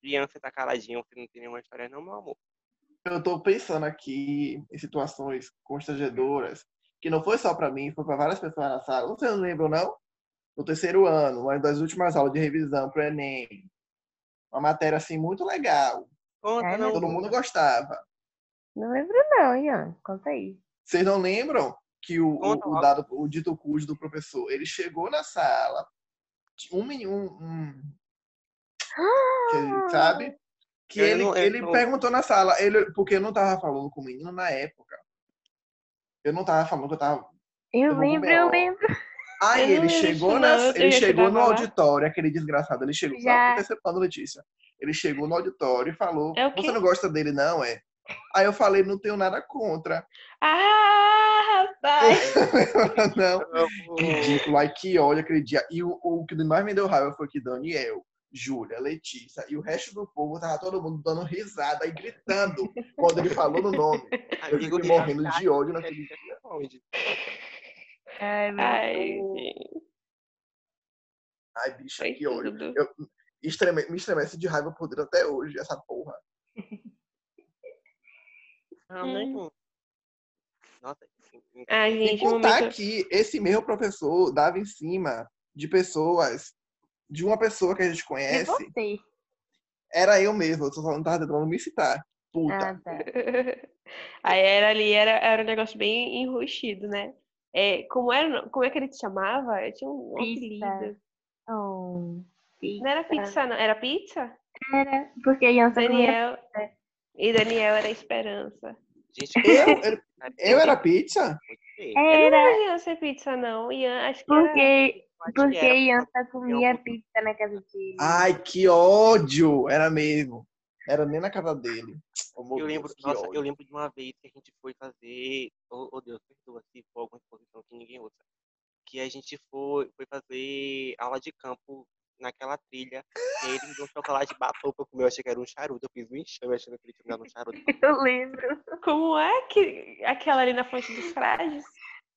Criança tá caladinha, você não tem nenhuma história não, meu amor.
Eu tô pensando aqui em situações constrangedoras, que não foi só pra mim, foi pra várias pessoas na sala. Vocês não lembram, não? No terceiro ano, uma das últimas aulas de revisão pro Enem. Uma matéria, assim, muito legal
Conta, é, não.
Todo mundo gostava.
Não lembro não, Ian. Conta aí.
Vocês não lembram que o, o, o, dado, o dito cujo do professor, ele chegou na sala, um menino, um, que, sabe? Que ele, não, ele não... perguntou na sala, ele, porque eu não tava falando com o menino na época. Eu não tava falando que eu tava.
Eu, eu lembro, eu lembro.
Aí ele chegou, na, ele chegou no auditório, aquele desgraçado, ele chegou. Já. Letícia. Ele chegou no auditório e falou: é Você não gosta dele, não, é? Aí eu falei: Não tenho nada contra.
Ah, [laughs] rapaz!
não, ridículo. Aí que olha aquele dia. E o, o que mais me deu raiva foi que Daniel, Júlia, Letícia e o resto do povo tava todo mundo dando risada e gritando quando ele falou no nome. [laughs] Eu fiquei morrendo de ódio naquele dia.
Ai, Ai,
Ai bicho, que ódio. Eu, estreme, me estremece de raiva por dentro até hoje, essa porra. [laughs]
Ah, hum.
Nossa, ah, gente,
Sem contar momento... que esse mesmo professor dava em cima de pessoas, de uma pessoa que a gente conhece. Era eu mesmo, eu só não tava tentando me citar. Puta. Ah, tá. [laughs]
Aí era ali, era, era um negócio bem enrustido, né? É, como, era, como é que ele te chamava? Eu tinha um apelido.
Oh.
Pizza. Não era pizza, não. Era pizza?
Era, porque a Iança
Daniel... Comia... E Daniel era esperança.
Gente, eu, [laughs] eu era pizza?
Era. Eu não ia ser pizza, não. Ian, acho que
porque,
era...
porque Iança comia pizza na casa dele.
Ai, que ódio! Era mesmo. Era nem na casa dele.
Oh, eu lembro, Deus, nossa, eu lembro de uma vez que a gente foi fazer. Oh, oh Deus, perdoa se for alguma exposição que ninguém ouça. que a gente foi, foi fazer aula de campo naquela trilha. E aí ele me deu um chocolate batom pra comer. Eu achei que era um charuto. Eu fiz um enxame achando que ele tinha me dado um charuto. [laughs]
Eu lembro.
Como é que aquela ali na fonte dos frades?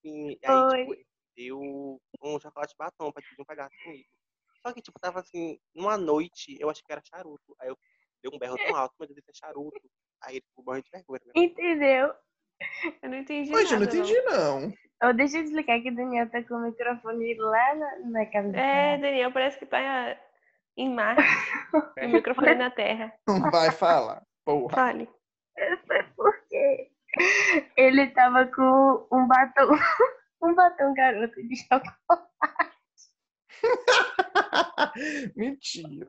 E aí, tipo, deu um chocolate batom pra dividir um pedaço comigo. Só que, tipo, tava assim, numa noite, eu achei que era charuto. Aí eu dei um berro tão alto, mas disse é charuto. Aí ele ficou morrendo de vergonha. Né?
Entendeu?
Eu não entendi
Poxa, eu não entendi, não.
Oh, deixa eu explicar que o Daniel tá com o microfone lá na, na do
É, Daniel, parece que tá em Marte. [laughs] o microfone na Terra.
Não vai falar. Porra.
Fale.
Foi porque ele tava com um batom, [laughs] um batom garoto de chocolate. [laughs]
Mentira.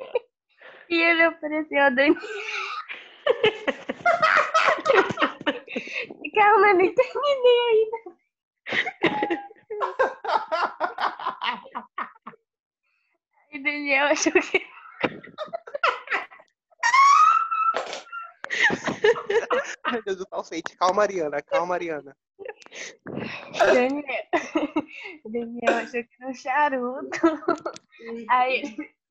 E ele ofereceu a Dani. [laughs] Calma, eu não terminei ainda. E Daniel achou que.
Meu Deus do falsete. Calma, Mariana. Calma, Mariana.
Daniel, Daniel achou que era um charuto. Aí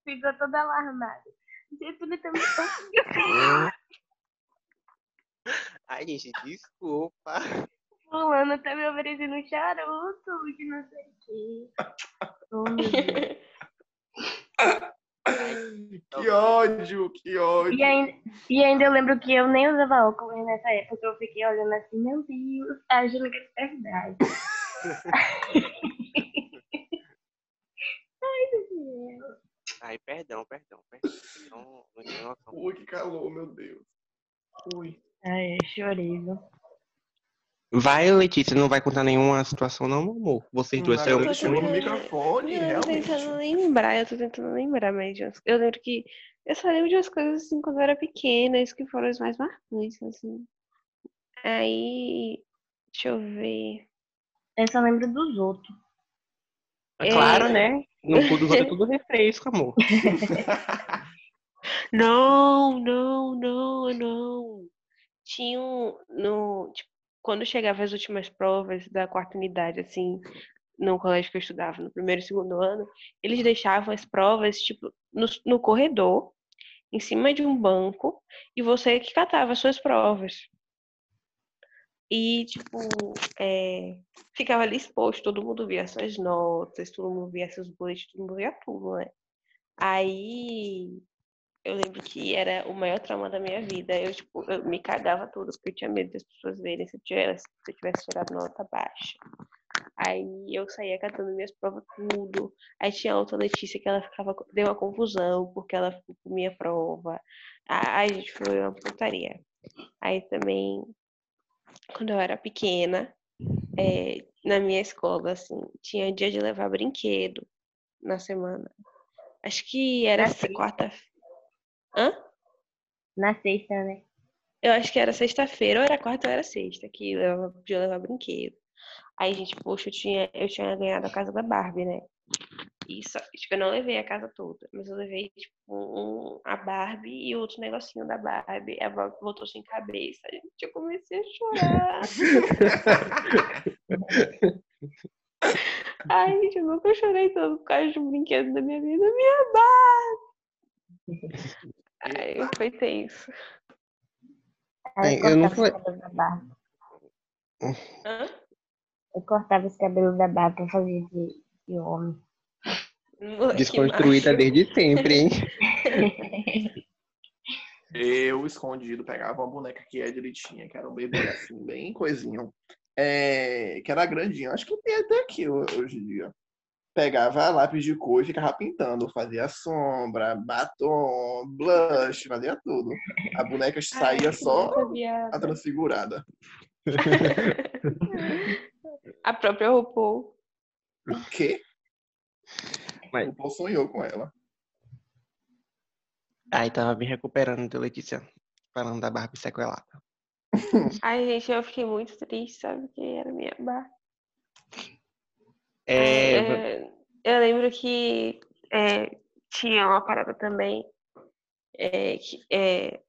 ficou todo alarmado. Também tá [laughs]
Ai, gente, desculpa.
Fulano tá me oferecendo um charuto, que não sei o quê. Oh, meu Deus. [laughs]
Que ódio, que ódio.
E ainda, e ainda eu lembro que eu nem usava óculos nessa época. Eu fiquei olhando assim, meu Deus, achando que é verdade. [laughs] Ai, Daniel.
Ai, perdão, perdão, perdão. Não, não tinha noção.
Ui, que calor, meu Deus. Ui.
Ai, viu?
Vai, Letícia, não vai contar nenhuma situação, não, meu amor. Vocês duas
Não,
são
eu
tô
chamo no
tentando-
microfone,
Eu tô tentando lembrar, eu tô tentando lembrar mais de umas... Eu lembro que eu só lembro de umas coisas assim quando eu era pequena, isso que foram as mais marcantes, assim. Aí, deixa eu ver.
Eu só lembro dos outros.
É claro,
É.
né? No cu dos outros é tudo refresco, amor. [laughs]
Não, não, não, não. Tinha um, no, tipo, quando chegava as últimas provas da quarta unidade, assim, no colégio que eu estudava, no primeiro e segundo ano, eles deixavam as provas, tipo, no, no corredor, em cima de um banco, e você que catava as suas provas. E, tipo, é, ficava ali exposto, todo mundo via suas notas, todo mundo via seus boletins, todo mundo via tudo, né? Aí eu lembro que era o maior trauma da minha vida. Eu, tipo, eu me cagava tudo, porque eu tinha medo das pessoas verem se eu tivesse, se eu tivesse tirado nota baixa. Aí eu saía catando minhas provas tudo. Aí tinha outra Letícia que ela ficava, deu uma confusão porque ela ficou com minha prova. Ai, gente, foi uma putaria. Aí também, quando eu era pequena, é, na minha escola, assim, tinha dia de levar brinquedo na semana. Acho que era
Na sexta.
quarta. Hã?
Na sexta, né?
Eu acho que era sexta-feira, ou era quarta ou era sexta, que levava, podia levar brinquedo. Aí, gente, poxa, eu tinha, eu tinha ganhado a casa da Barbie, né? Isso, tipo, eu não levei a casa toda, mas eu levei, tipo, um, a Barbie e outro negocinho da Barbie. A Barbie voltou sem cabeça. Gente, eu comecei a chorar. [laughs] Ai, gente, eu nunca chorei tanto por causa de um brinquedo da minha vida. Minha Barbie! Ai, foi tenso.
É, eu não.
Hã?
Eu cortava os cabelos da barba pra fazer de, de homem.
Desconstruída desde sempre, hein?
Eu, escondido, pegava uma boneca que é direitinha, que era um bebê assim, bem coisinho. É, que era grandinho. Acho que tem até aqui ho- hoje em dia. Pegava lápis de cor e ficava pintando. Fazia sombra, batom, blush, fazia tudo. A boneca saía
Ai,
só a transfigurada. [laughs]
A própria RuPaul.
O quê?
Mas-
O Paul sonhou com ela.
Aí tava me recuperando de Letícia, falando da Barbie sequelada. [laughs]
Ai, gente, eu fiquei muito triste, sabe? Que era minha bar.
É,
É, eu lembro que é, tinha uma parada também é, que é,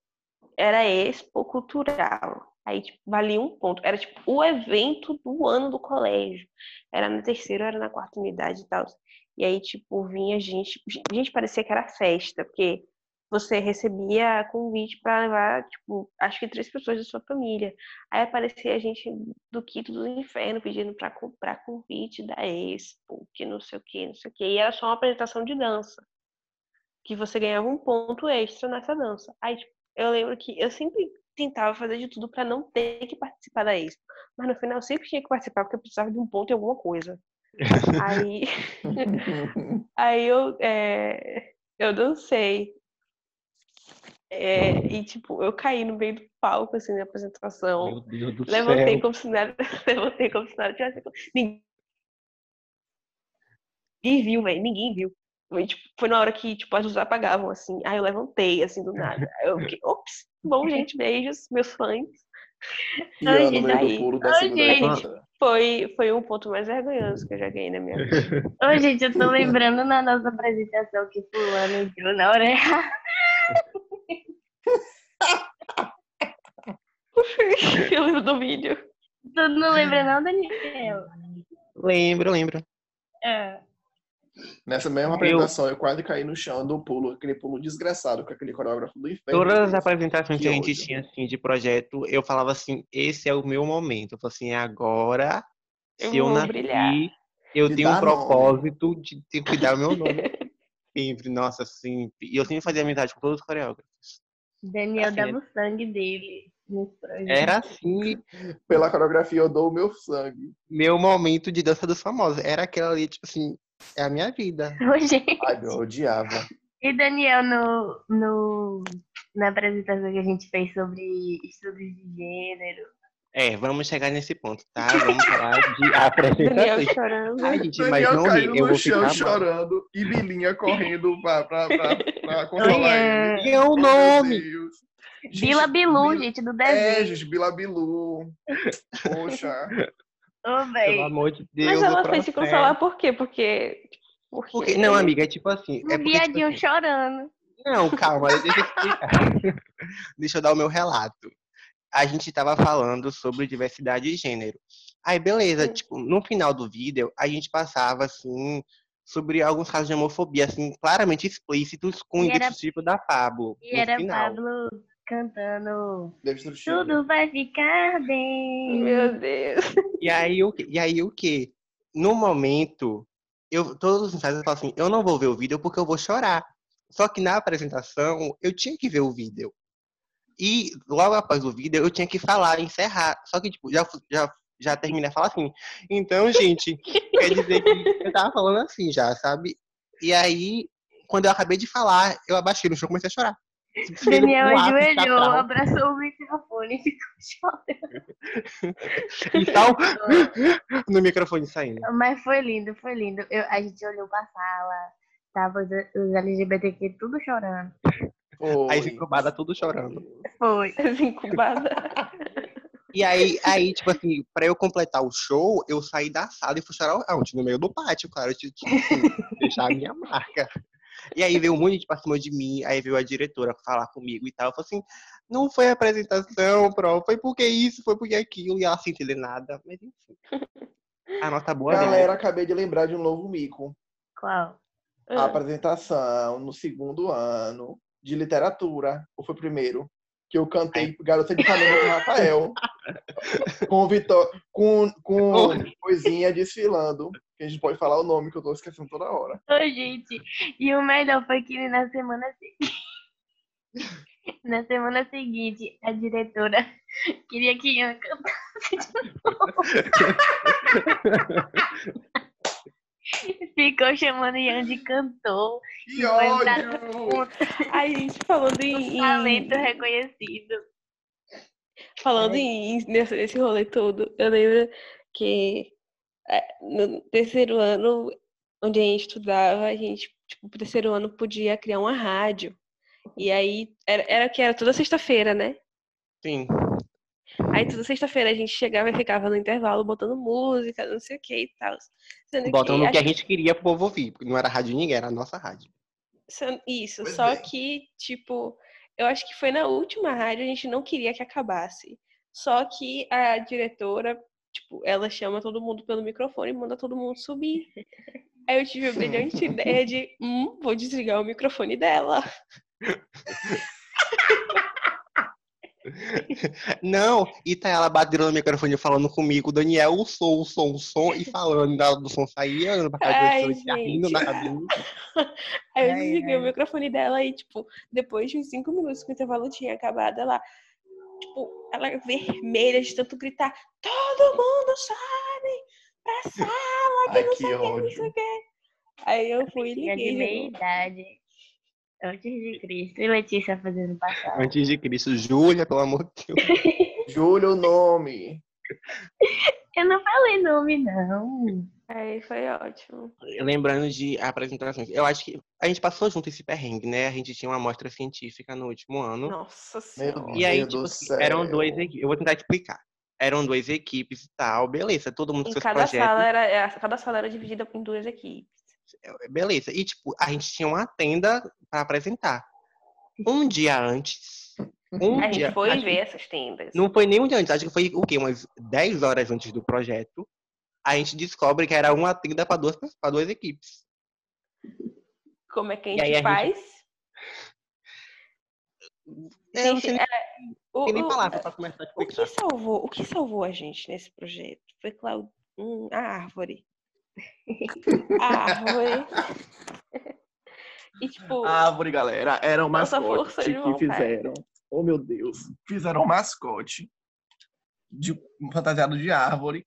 era expo cultural. Aí, tipo, valia um ponto. Era, tipo, o evento do ano do colégio. Era na terceira, era na quarta unidade e tal. E aí, tipo, vinha gente. Gente, parecia que era festa, porque você recebia convite para levar, tipo, acho que três pessoas da sua família. Aí aparecia a gente do quinto do inferno pedindo para comprar convite da Expo, que não sei o que, não sei o que. E era só uma apresentação de dança. Que você ganhava um ponto extra nessa dança. Aí, tipo, eu lembro que eu sempre tentava fazer de tudo para não ter que participar da Expo. Mas no final eu sempre tinha que participar porque eu precisava de um ponto em alguma coisa. Aí, [laughs] aí eu, é, eu dancei. É, e, tipo, eu caí no meio do palco, assim, na apresentação.
Meu Deus do
levantei
céu.
como se nada, [laughs] levantei como se nada tivesse Ninguém ninguém viu, velho, ninguém viu. Foi, tipo, foi na hora que, tipo, as luzes apagavam, assim. Aí eu levantei, assim, do nada. Aí eu fiquei, ops, bom, gente, beijos, meus fãs.
E
Ai,
eu no meio
daí.
do pulo da
Ai,
segunda
gente.
letra.
Foi, foi um ponto mais vergonhoso que eu já ganhei na minha vida. [laughs]
Ô, gente, eu tô lembrando na nossa apresentação que fulano entrou na hora errada. [laughs]
eu lembro do vídeo.
Tu não lembra não, Daniel?
Lembro, lembro.
É.
Nessa mesma apresentação, eu quase caí no chão do pulo, aquele pulo desgraçado com aquele coreógrafo do inferno.
Todas as apresentações que
Que
a gente
ódio.
tinha assim, de projeto, eu falava assim, esse é o meu momento. Eu falava assim, agora,
Eu
se eu nasci,
brilhar.
eu
De
tenho um
dar nome.
propósito de ter que cuidar do meu nome. [laughs] sempre, nossa, sempre. E eu sempre fazia amizade com todos os coreógrafos.
Daniel
Assim,
dava o sangue dele nesse projeto.
Era assim,
Pela coreografia, eu dou o meu sangue.
meu momento de dança dos famosos. Era aquela ali, tipo assim, é a minha vida. [laughs]
Gente.
Ai, eu odiava.
E Daniel, no, no, na apresentação que a gente fez sobre estudos de gênero.
É, vamos chegar nesse ponto, tá? Vamos falar de [laughs]
Daniel
apresentações.
chorando.
Ai, gente, mas
Daniel
não ri, eu
no
vou
chão
ficar mal.
chorando e Bilinha correndo pra, pra, pra, pra ele.
E é o
meu
nome.
Deus.
Bila
Gente,
Bilu, gente, do
É,
desenho.
gente, Bila Bilu. Poxa. [laughs]
Ô,
Pelo amor de Deus.
Mas ela foi se consolar por quê? Porque. porque
Porque, não, amiga, é tipo assim. É
Um
tipo
viadinho
assim,
chorando.
Não, calma, deixa eu explicar. [laughs] deixa eu dar o meu relato. A gente tava falando sobre diversidade de gênero. Aí, beleza,
Hum.
tipo, no final do vídeo, a gente passava, assim, sobre alguns casos de homofobia, assim, claramente explícitos com o identificativo da Pablo.
E
no
era
final.
Pablo cantando. Tudo vai ficar bem.
Meu Deus.
E aí, o quê? E aí, o quê? No momento, eu, todos os ensaios eu falo assim, eu não vou ver o vídeo porque eu vou chorar. Só que na apresentação, eu tinha que ver o vídeo. E logo após o vídeo, eu tinha que falar, encerrar. Só que, tipo, já, já, já terminei a falar assim. Então, gente, [laughs] quer dizer que eu tava falando assim já, sabe? E aí, quando eu acabei de falar, eu abaixei no chão e comecei a chorar.
Daniel
um
ajoelhou, abraçou o microfone e ficou chorando.
E tal, no microfone saindo.
Mas foi lindo, foi lindo. Eu- a gente olhou pra sala, tava os, os LGBTQ tudo chorando.
Foi.
Aí ficou Bada tudo chorando.
Foi.
Incubada.
E aí, aí, tipo assim, pra eu completar o show, eu saí da sala e fui chorar onde? No meio do pátio, claro. Eu tinha que assim, deixar a minha marca. E aí veio um monte de gente pra cima de mim, aí veio a diretora falar comigo e tal. Eu falei assim, não foi apresentação, pro, foi porque isso, foi porque aquilo, e ela sem entender nada. Mas enfim. A nota boa né?
Galera, acabei de lembrar de um novo mico.
Qual?
A apresentação no segundo ano de literatura, ou foi primeiro, que eu cantei Garota de Ipanema com o Rafael. [laughs] com o Vitor, com, com coisinha desfilando. Que a gente pode falar o nome que eu tô esquecendo toda hora.
Ô, gente, e o melhor foi que na semana seguinte. [laughs] Na semana seguinte, a diretora queria que Ian cantasse de novo. [laughs] Ficou chamando Ian de cantor,
Que ódio!
Aí, gente, falando em.
um talento reconhecido.
falando em, nesse, nesse rolê todo, eu lembro que é, no terceiro ano, onde a gente estudava, a gente, tipo, no terceiro ano podia criar uma rádio. E aí, era, era que era toda sexta-feira, né?
Sim.
Aí toda sexta-feira a gente chegava e ficava no intervalo botando música, não sei o que e tal.
Botando
que
no que a gente queria pro povo ouvir, porque não era rádio de ninguém, era a nossa rádio.
Isso,
Pois
só
bem.
que, tipo, eu acho que foi na última rádio a gente não queria que acabasse. Só que a diretora, tipo, ela chama todo mundo pelo microfone e manda todo mundo subir. [laughs] Aí eu tive a brilhante ideia de, hum, vou desligar o microfone dela. [laughs]
Não, e tá ela batendo no microfone falando comigo, Daniel, o som, o som, o som, e falando da- do som sair, andando pra casa
Ai,
do pessoa, rindo na cabine.
Aí eu desliguei o microfone dela e, tipo, depois de uns cinco minutos que o intervalo tinha acabado, ela, tipo, ela vermelha de tanto gritar, todo mundo sobe pra sala, que
Ai,
não
que
sei o que, não sei o que. Aí eu fui e
Tinha de
liguei.
meia
novo.
idade. Antes de Cristo. E Letícia fazendo passar.
Antes de Cristo, Júlia, pelo amor de Deus. [laughs]
Júlio, o nome.
Eu não falei nome, não.
Aí foi ótimo.
Lembrando de apresentações, eu acho que a gente passou junto esse perrengue, né? A gente tinha uma amostra científica no último ano.
Nossa senhora.
E aí, tipo, assim, eram duas equipes. Eu vou tentar explicar. Eram duas equipes e tal, beleza. Todo mundo com
Em
seus
cada
projetos.
sala, era, é, cada sala era dividida em duas equipes.
Beleza. E, tipo, a gente tinha uma tenda pra apresentar. Um dia antes. Um
A
dia,
gente foi
acho que
ver essas tendas.
Não foi nem um dia antes, acho que foi o quê? Umas 10 horas antes do projeto. A gente descobre que era uma tenda para duas, pra duas equipes.
Como é que a gente
a gente-
faz?
É,
Gente,
nem,
é, o,
nem
o-
palavra pra começar a
o que salvou, o que salvou a gente nesse projeto foi Cláudio, hum, a árvore. [laughs] A árvore. E tipo,
Árvore, galera. Era um
Nossa
mascote
força de
que
vontade.
fizeram. Oh, meu Deus. Fizeram um mascote de um fantasiado de árvore,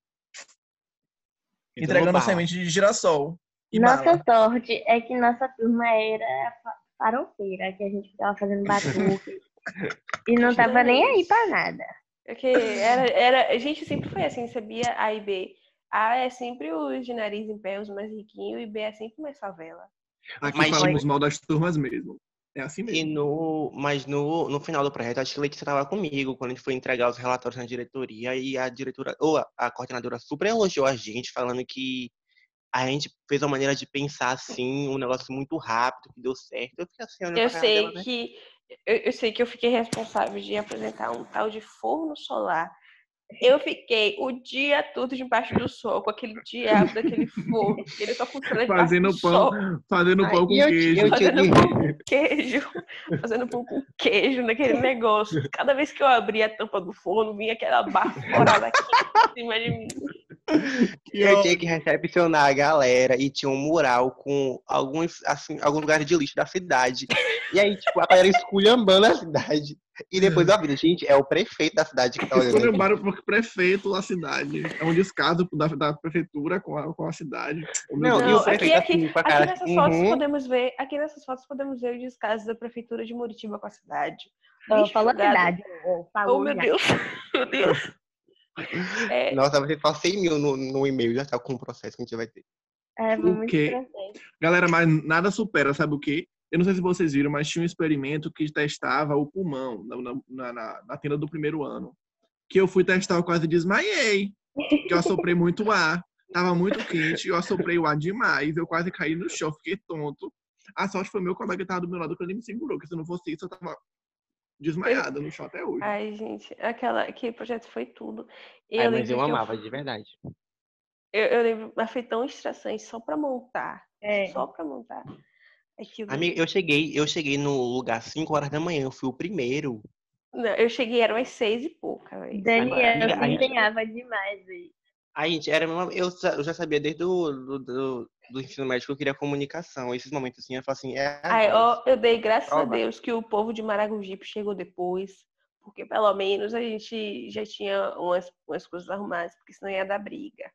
entregando
bala.
semente de girassol. E
nossa
bala.
sorte é que nossa turma era fa- farofeira, que a gente ficava fazendo batuque. [laughs] e não tava nem aí pra nada.
porque era, era, a gente sempre foi assim, sabia? A e B. A é sempre os de nariz em pé, os mais riquinhos, e B é sempre mais favela.
Aqui
Mas-
falamos mal das turmas mesmo. É assim
E
mesmo.
no, mas no, no final do projeto, acho que a Letícia estava comigo quando a gente foi entregar os relatórios na diretoria e a diretora, ou a, a coordenadora super elogiou a gente, falando que a gente fez uma maneira de pensar assim, um negócio muito rápido, que deu certo. Eu fiquei assim, olhando
Eu sei
dela, né?
que eu, eu sei que eu fiquei responsável de apresentar um tal de forno solar. Eu fiquei o dia todo debaixo do sol, com aquele diabo daquele forno. que Ele só funciona [laughs] debaixo
Fazendo
do
pão,
sol.
fazendo
Ai,
pão com
eu-
queijo.
eu
Fazendo pão com queijo. [laughs] Fazendo pão com queijo naquele negócio. Cada vez que eu abria a tampa do forno, vinha aquela baforada aqui em cima de mim. [laughs]
E eu tinha que recepcionar a galera e tinha um mural com alguns, assim, alguns lugares de lixo da cidade. E aí, tipo, a galera esculhambando a cidade. E depois eu vi, gente, é o prefeito da cidade que tá olhando. aqui.
Lembraram porque prefeito da cidade. É um descaso da, da prefeitura com a, com a cidade. Oh,
Não, e o
Não, aqui,
prefeito
aqui,
assim,
aqui
cara
nessas
assim,
fotos
uhum.
podemos ver, aqui nessas fotos podemos ver os descasos da prefeitura de Muritiba com a cidade.
Ó,
Bicho
falou a verdade. ó, falou
Oh, [laughs] meu. Deus. Meu Deus. É, [laughs]
Nossa, vai ser só 100 mil no, no e-mail, já tá com o processo que a gente vai ter.
É muito
quê?
estressante.
Galera, mas nada supera, sabe o quê? Eu não sei se vocês viram, mas tinha um experimento que testava o pulmão na, na, na, na tenda do primeiro ano. Que eu fui testar, eu quase desmaiei. Que eu assoprei [laughs] muito ar. Tava muito quente, eu assoprei o ar demais. Eu quase caí no chão, fiquei tonto. A sorte foi meu colega que tava do meu lado que ele me segurou, que se não fosse isso, eu tava desmaiada no chão até hoje.
Ai, gente, aquela, aquele projeto foi tudo. E
Ai,
eu
mas eu amava, de verdade.
Eu, eu lembro, mas foi tão estressante só pra montar.
É.
Só pra montar. Aquilo.
Amiga, eu cheguei, eu cheguei no lugar 5 horas da manhã, eu fui o primeiro.
Não, eu cheguei, eram as seis e pouca, velho.
Daniel
Amiga, a
se
gente-
empenhava demais aí.
Aí, gente, era a eu, já- eu já sabia desde do, do, do, do ensino médio que eu queria comunicação. Esses momentos assim, eu falo assim, é.
Ai, ó, eu dei graças a
Prova.
Deus que o povo de Maragogipe chegou depois. Porque pelo menos a gente já tinha umas, umas coisas arrumadas, porque senão ia dar briga.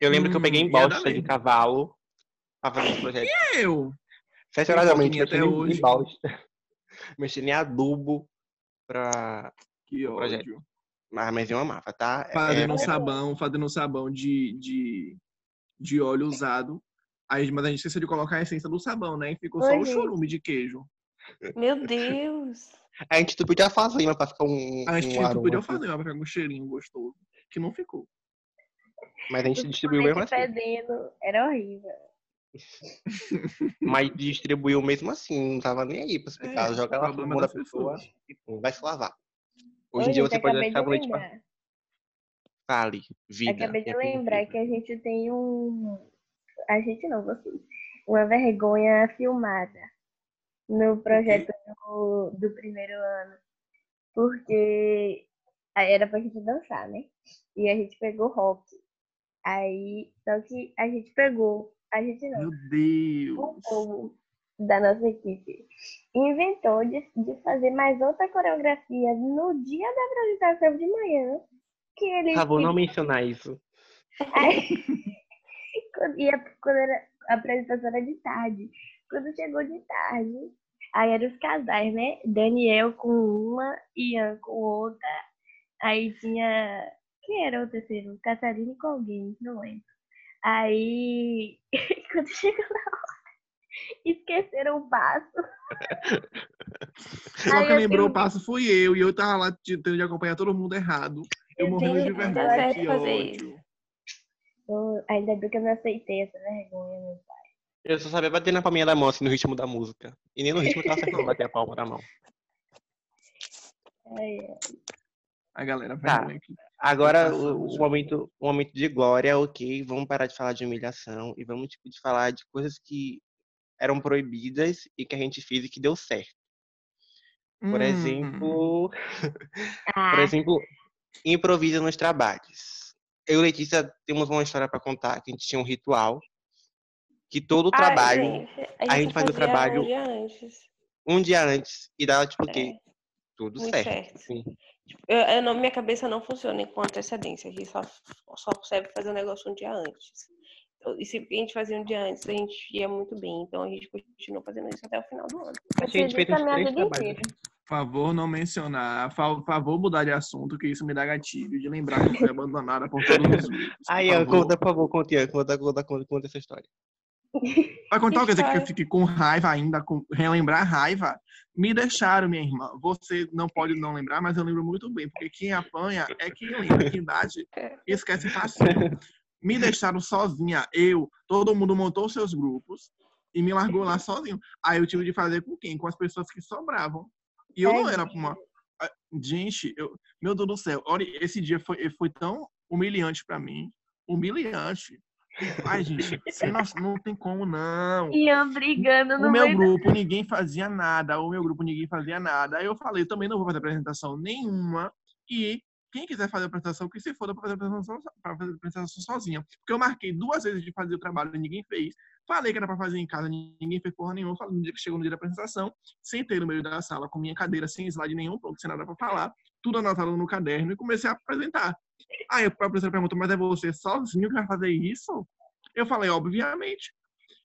Eu lembro que eu peguei
Hum,
em
ia dar
bosta de cavalo pra fazer esse projeto.
Eu,
Sete horas da
até
mexendo em- bosta. [laughs] Mexendo em adubo pra.
que
O projeto.
ódio.
Mas, mas eu amava, tá? É-
Fazendo um
é-
sabão, fazendo um sabão de, de, de óleo usado. Aí, mas a gente esqueceu de colocar a essência do sabão, né? E ficou só
Oi,
o
gente.
chorume de queijo.
Meu Deus! [laughs]
A gente tu podia fazer, mas pra ficar um.
A gente
um aroma,
podia fazer, mas pra ficar um cheirinho gostoso. Que não ficou.
Mas a gente distribuiu mesmo assim.
fedendo, era horrível. [laughs]
Mas distribuiu mesmo assim, não tava nem aí pra explicar.
É,
Joga
o
lá mundo da pessoa e vai se lavar. Hoje em dia você pode achar
de
bonito. pra-. Fale, vida.
Acabei de lembrar que a gente tem um. A gente não, vocês. Uma vergonha filmada no projeto do, do primeiro ano. Porque era pra gente dançar, né? E a gente pegou rock. Aí, só que a gente pegou. A gente não.
Meu
o
Deus.
povo da nossa equipe inventou de, de fazer mais outra coreografia no dia da apresentação de manhã. Que
Por favor, não mencionar isso.
Aí, quando, ia, quando era, a apresentação era de tarde. Quando chegou de tarde, aí eram os casais, né? Daniel com uma, Ian com outra. Aí tinha. Quem era o terceiro? Catarina com alguém, não lembro. Aí, [laughs] quando chegou na hora, esqueceram o passo.
Só que lembrou
tenho-
o passo fui eu, e eu tava lá tentando de acompanhar todo mundo errado. Eu morrendo de vergonha. Que ódio.
Eu- ainda bem que eu não aceitei essa vergonha, meu pai.
Eu só sabia bater na palminha da mão, assim, no ritmo da música. E nem no ritmo eu tava acertando [laughs] bater a palma da mão.
Ai, ai.
A galera,
Tá.
vergonha aqui.
Agora, o, o momento, o momento de glória, ok. Vamos parar de falar de humilhação e vamos, tipo, de falar de coisas que eram proibidas e que a gente fez e que deu certo. Por
Hum,
exemplo, [laughs] por
Ah,
exemplo, improvisa nos trabalhos. Eu e Letícia temos uma história para contar, que a gente tinha um ritual que todo o
Ai,
trabalho,
gente,
a gente fazia o trabalho
um dia antes.
um dia antes, e dava, tipo,
É,
quê? Tudo
muito
certo.
certo.
Sim.
Eu, eu não, minha cabeça não funciona com antecedência. A gente só, só serve fazer o negócio um dia antes. E se a gente fazia um dia antes, a gente ia muito bem. Então a gente continua fazendo isso até o final do ano.
Que a gente fez
a
uns
minha
três
vida
trabalhos.
Favor, não mencionar. Fa- Por favor, mudar de assunto, que isso me dá gatilho. De lembrar que eu fui abandonada por todos os [laughs] grupos.
Aí,
por
Ian,
favor.
conta, por favor, conta, conta, conta, conta, conta essa história. [laughs]
Vai contar o que dizer que eu fiquei com raiva ainda, com relembrar a raiva. Me [laughs] deixaram, minha irmã. Você não pode não lembrar, mas eu lembro muito bem, porque quem apanha é quem lembra. Quem idade esquece fácil. Me deixaram sozinha. Eu, todo mundo montou seus grupos e me largou lá sozinho. Aí eu tive de fazer com quem? Com as pessoas que sobravam. E eu não era uma. Gente, eu... meu Deus do céu, olha, esse dia foi, foi tão humilhante pra mim. Humilhante. Ai, gente, não tem como não.
Iam brigando no
O meu grupo, ninguém fazia nada. O meu grupo, ninguém fazia nada. Aí eu falei, também não vou fazer apresentação nenhuma. E quem quiser fazer apresentação, que se foda pra fazer apresentação, pra fazer apresentação sozinha. Porque eu marquei duas vezes de fazer o trabalho e ninguém fez. Falei que era pra fazer em casa, ninguém fez porra nenhuma. Falei no dia que chegou no dia da apresentação, sentei no meio da sala com minha cadeira, sem slide nenhum, pronto, sem nada pra falar. Tudo anotado no caderno e comecei a apresentar. Aí a professora perguntou, mas é você sozinho que vai fazer isso? Eu falei, obviamente.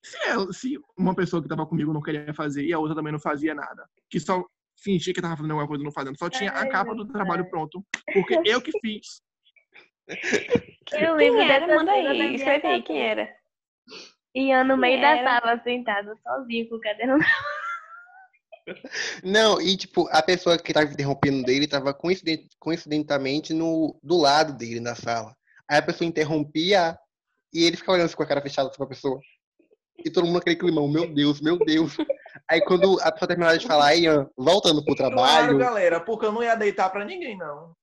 Se, ela- se uma pessoa que estava comigo não queria fazer e a outra também não fazia nada, que só fingia que estava fazendo alguma coisa e não fazendo, só tinha a
Ai,
capa do trabalho pronto, porque eu que fiz.
Eu lembro
Quem era?
dessa
Manda
cena na
aí,
minha
escreve aí quem era.
Ian no meio
Quem
da
era?
sala, sentado sozinho, com o caderno na
Não, e tipo, a pessoa que tava interrompendo dele tava coinciden- coincidentemente no, do lado dele na sala. Aí a pessoa interrompia e ele ficava olhando assim com a cara fechada pra pessoa. E todo mundo naquele climão, meu Deus, meu Deus. Aí quando a pessoa terminava de falar, Ian, voltando pro
Claro,
trabalho,
galera, porque eu não ia deitar pra ninguém, não.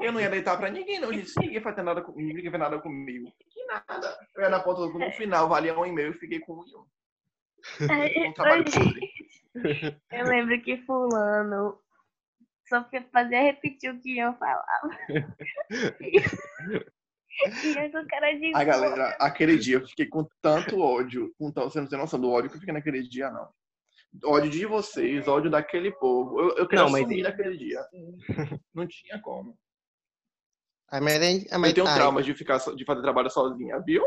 Eu não ia deitar pra ninguém, não, gente. Ninguém fazia nada comigo, ninguém fez nada comigo. Que nada. Eu ia na ponta do no final, valia um e-mail e fiquei com um. Um trabalho podre. [laughs]
Eu lembro que fulano só fazia repetir o que Ian falava. Ian com cara de
A galera, aquele dia eu fiquei com tanto ódio, com tanto, você não tem noção do ódio que eu fiquei naquele dia, não. Ódio de vocês, ódio daquele povo. Eu, eu queria
Não, mas-
sumir naquele dia. Não tinha como.
Ah, mas, aí- ah, mas-
Eu tenho traumas de, ficar, de fazer trabalho sozinha, viu?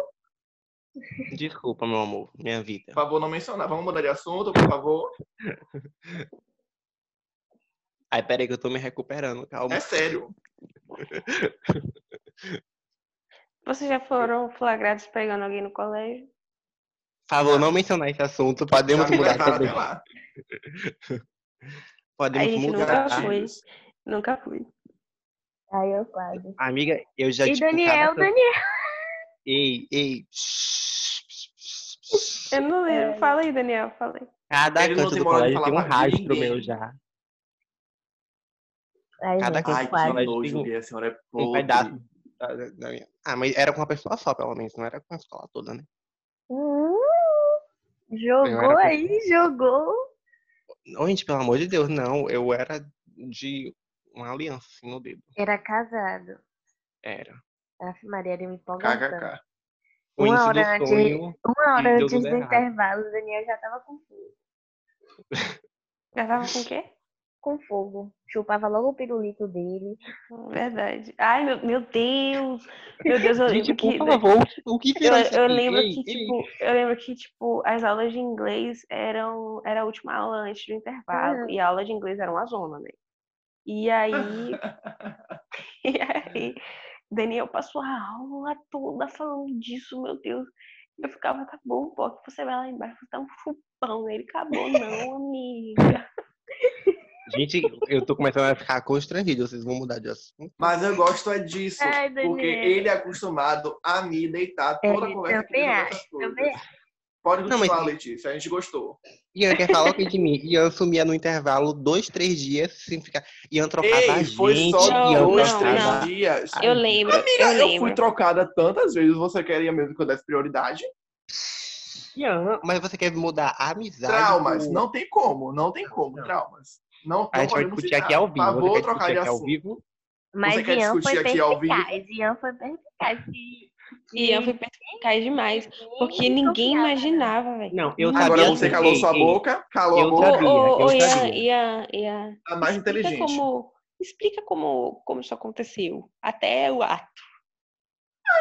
Desculpa, meu amor, minha vida.
Por favor, não mencionar. Vamos mudar de assunto, por favor.
Ai, peraí que eu tô me recuperando, calma.
É sério.
Vocês já foram flagrados pegando alguém no colégio?
Por favor, não mencionar esse assunto, podemos
Já me
mudar
até lá. [laughs]
Podemos
A gente
mudar.
nunca foi. Nunca fui.
Aí eu quase.
Amiga, eu já
E Daniel, Daniel. [laughs]
Ei, ei.
Eu não lembro.
É.
Fala aí, Daniel, fala aí.
Cada
Ele
canto
tem
do colégio tem um rastro
ninguém.
meu já.
Ai,
Cada
Ai,
quase.
que nojo, Bia, a senhora é
um
podre.
pedaço. da minha- Ah, mas era com uma pessoa só, pelo menos, não era com a escola toda, né?
Jogou
era
aí, jogou.
Gente, pelo amor de Deus, não. Eu era de uma aliança assim no dedo.
Era casado.
Era.
Aff, Maria, era.
KKK.
O
Uma hora antes-. Uma hora antes do
errado.
intervalo, o Daniel já tava com fogo. [laughs]
Já tava com o quê?
Com fogo. Chupava logo o pirulito dele.
Verdade. Ai, meu, meu Deus. Meu Deus, eu [laughs]
Gente, por
que.
favor, o que
Eu, lembro que, tipo, eu lembro que, tipo, as aulas de inglês eram, era a última aula antes do intervalo.
Uhum.
E a aula de inglês era uma zona, né? E aí, [laughs] e aí, Daniel passou a aula toda falando disso, meu Deus. Eu ficava, tá bom, pô, que você vai lá embaixo, você dá um chupão. Ele acabou, não, amiga. [laughs]
Gente, eu tô começando a ficar constrangido, vocês vão mudar de assunto.
Mas eu gosto é disso.
Ai,
porque ele é acostumado a me deitar toda a conversa
também
nessas coisas.
também acha.
Pode
Não,
continuar,
mas-
Letícia. A gente gostou.
Ian quer falar o que de mim? Ian sumia no intervalo dois, três dias sem ficar. Ian trocava a
Ei,
gente.
foi só
Não,
Ian
dois,
não,
três
não.
dias.
Eu lembro,
Amiga,
eu
eu, fui trocada tantas vezes. Você queria mesmo que eu desse prioridade?
Ian, mas você quer mudar a amizade?
Traumas.
por-
Não tem como. Não tem como.
Não.
Traumas. Não,
A gente vai discutir aqui ao
Por
vivo.
favor,
Você quer
trocar
discutir
de
aqui ao
assunto.
vivo?
Mas
Você
Ian foi
discutir aqui ao vivo?
perspicaz. Ian foi perspicaz. [laughs] E,
eu fui perspicaz demais. Porque ninguém imaginava, velho.
Não, eu sabia
Agora você calou sua boca, calou a boca,
sabia,
Ô, ô, Ian,
sabia.
Ian, Ian,
tá mais
explica
inteligente.
como, explica como, como isso aconteceu. Até o ato.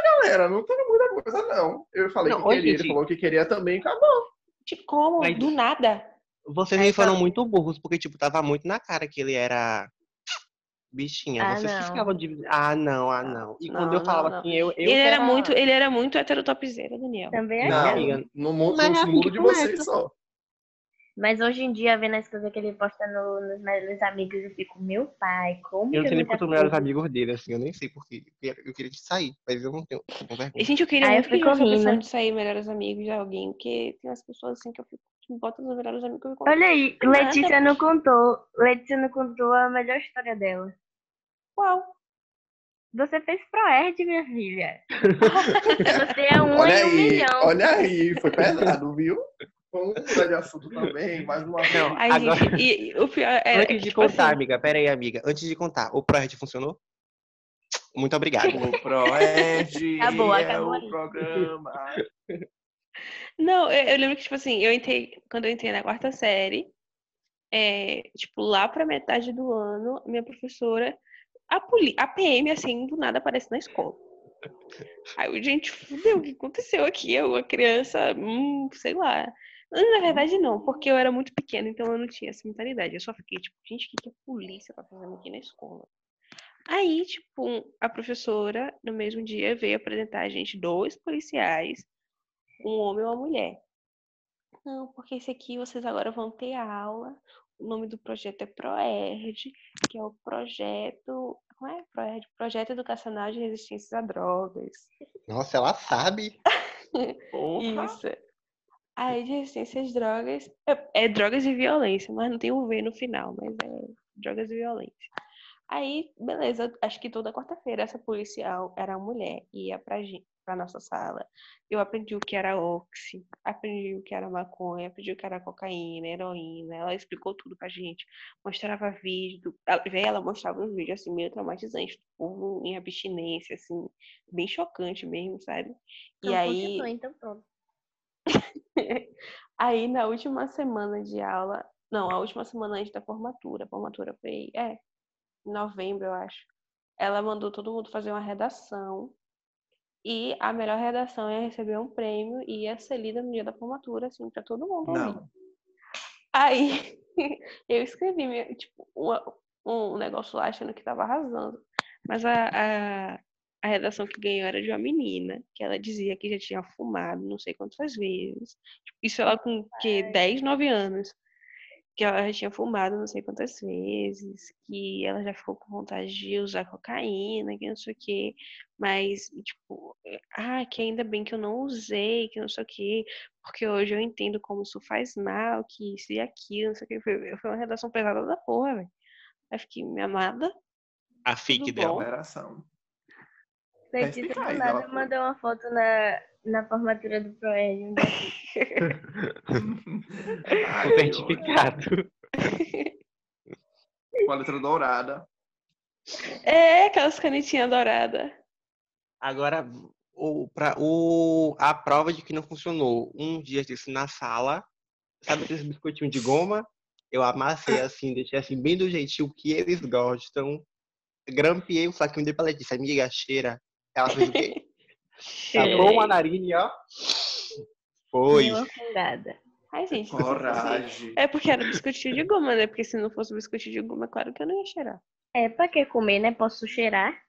Galera, não tem muita coisa, não. Eu falei
Não,
que queria, ele falou que queria também, acabou.
De como?
Mas-
Do nada.
Vocês
Aí
me foram muito burros, porque, tipo, tava muito na cara que ele era bichinha.
Ah,
Vocês
não.
ficavam de. Ah, não, ah, não. E quando eu
Não,
falava
não, não.
assim, eu. eu
ele, era
era
muito, ele era muito heterotopzera, Daniel.
Também
Não,
acho.
amiga.
No, mu-
Mas é
no mundo
que
de
começa.
vocês só.
Mas hoje em dia, vendo as coisas que ele posta no- nos melhores amigos, eu fico, meu pai, como
Eu não
que
sei nem quanto melhores amigos dele, assim, eu nem sei porque. Eu queria- eu queria te sair, mas eu não tenho. vergonha.
Gente, eu queria
Aí eu
muito que
fico
tivesse a
rindo.
de sair melhores amigos de alguém, porque tem umas pessoas assim que eu fico, me botam nos melhores amigos que eu encontro.
Olha aí, [laughs]
Nada.
Letícia não contou. Letícia não contou a melhor história dela.
Qual?
Você fez Proerd, minha filha. [laughs] Você é um
Olha
em um
aí,
milhão.
olha aí, foi pesado, viu? Vamos mudar de assunto também, mais uma vez.
Não,
Ai,
Agora-
gente, e, e o pior é.
Antes de
tipo
contar,
assim,
amiga, pera aí, amiga. Antes de contar, o Projet funcionou? Muito obrigado.
O Proerd
Acabou,
é
acabou
o
aí.
programa. [laughs]
Não, eu, eu lembro que, tipo assim, eu entrei, quando eu entrei na quarta série, é, tipo, lá pra metade do ano, minha professora, a, poli, a PM, assim, do nada aparece na escola. Aí eu, gente, fudeu, o que aconteceu aqui? Eu, a criança, hum, sei lá. Na verdade, não, porque eu era muito pequena, então eu não tinha essa mentalidade. Eu só fiquei, tipo, gente, o que, que a polícia tá fazendo aqui na escola? Aí, tipo, a professora, no mesmo dia, veio apresentar a gente dois policiais, um homem e uma mulher. Não, porque esse aqui vocês agora vão ter aula. O nome do projeto é ProERD, que é o projeto. Como é? ProERD? Projeto Educacional de Resistência a Drogas.
Nossa, ela sabe. [laughs]
Isso. Aí de resistência às drogas. É, é drogas e violência, mas não tem o V no final, mas é drogas e violência. Aí, beleza, acho que toda quarta-feira essa policial era uma mulher, ia pra, pra nossa sala. Eu aprendi o que era oxi, aprendi o que era maconha, aprendi o que era cocaína, heroína. Ela explicou tudo pra gente. Mostrava vídeo. Ela, ela mostrava uns vídeos assim, meio traumatizantes, do povo em abstinência, assim, bem chocante mesmo, sabe? E
Então,
aí.
continua, então pronto. [laughs]
Aí na última semana de aula, não, a última semana antes da formatura, a formatura foi, é, em novembro, eu acho. Ela mandou todo mundo fazer uma redação e a melhor redação ia receber um prêmio e ia ser lida no dia da formatura, assim, pra todo mundo ouvir.
Não.
Aí [laughs] eu escrevi, tipo, uma- um negócio lá achando que tava arrasando. Mas a, a, a redação que ganhou era de uma menina, que ela dizia que já tinha fumado não sei quantas vezes. Tipo, Isso ela com que 10, 9 anos. Que ela já tinha fumado não sei quantas vezes, que ela já ficou com vontade de usar cocaína, que não sei o quê. Mas, tipo, ah, que ainda bem que eu não usei, que não sei o quê, porque hoje eu entendo como isso faz mal, que isso e aquilo, não sei o quê. Foi, foi uma redação pesada da porra, velho. Aí fiquei, minha amada,
A FIC
Tudo
dela.
bom?
Letícia do nada
foi.
mandou uma foto na, na formatura do Proerd. [laughs]
O certificado. [laughs]
Com a letra dourada.
É, aquelas canetinhas douradas.
Agora, o, pra, o, a prova de que não funcionou. Um dia desse na sala, sabe aqueles biscoitinhos de goma? Eu amassei assim, deixei assim, bem do jeitinho que eles gostam. Grampeei o flaquinho de pra Letícia, amiga, cheira. Ela fez o quê? [laughs] Tapou uma narina, ó. Foi.
Uma fungada.
Ai, gente.
Coragem.
É porque era biscoitinho de goma, né? Porque se não fosse biscoitinho de goma, claro que eu não ia cheirar.
É, pra que comer, né? Posso cheirar.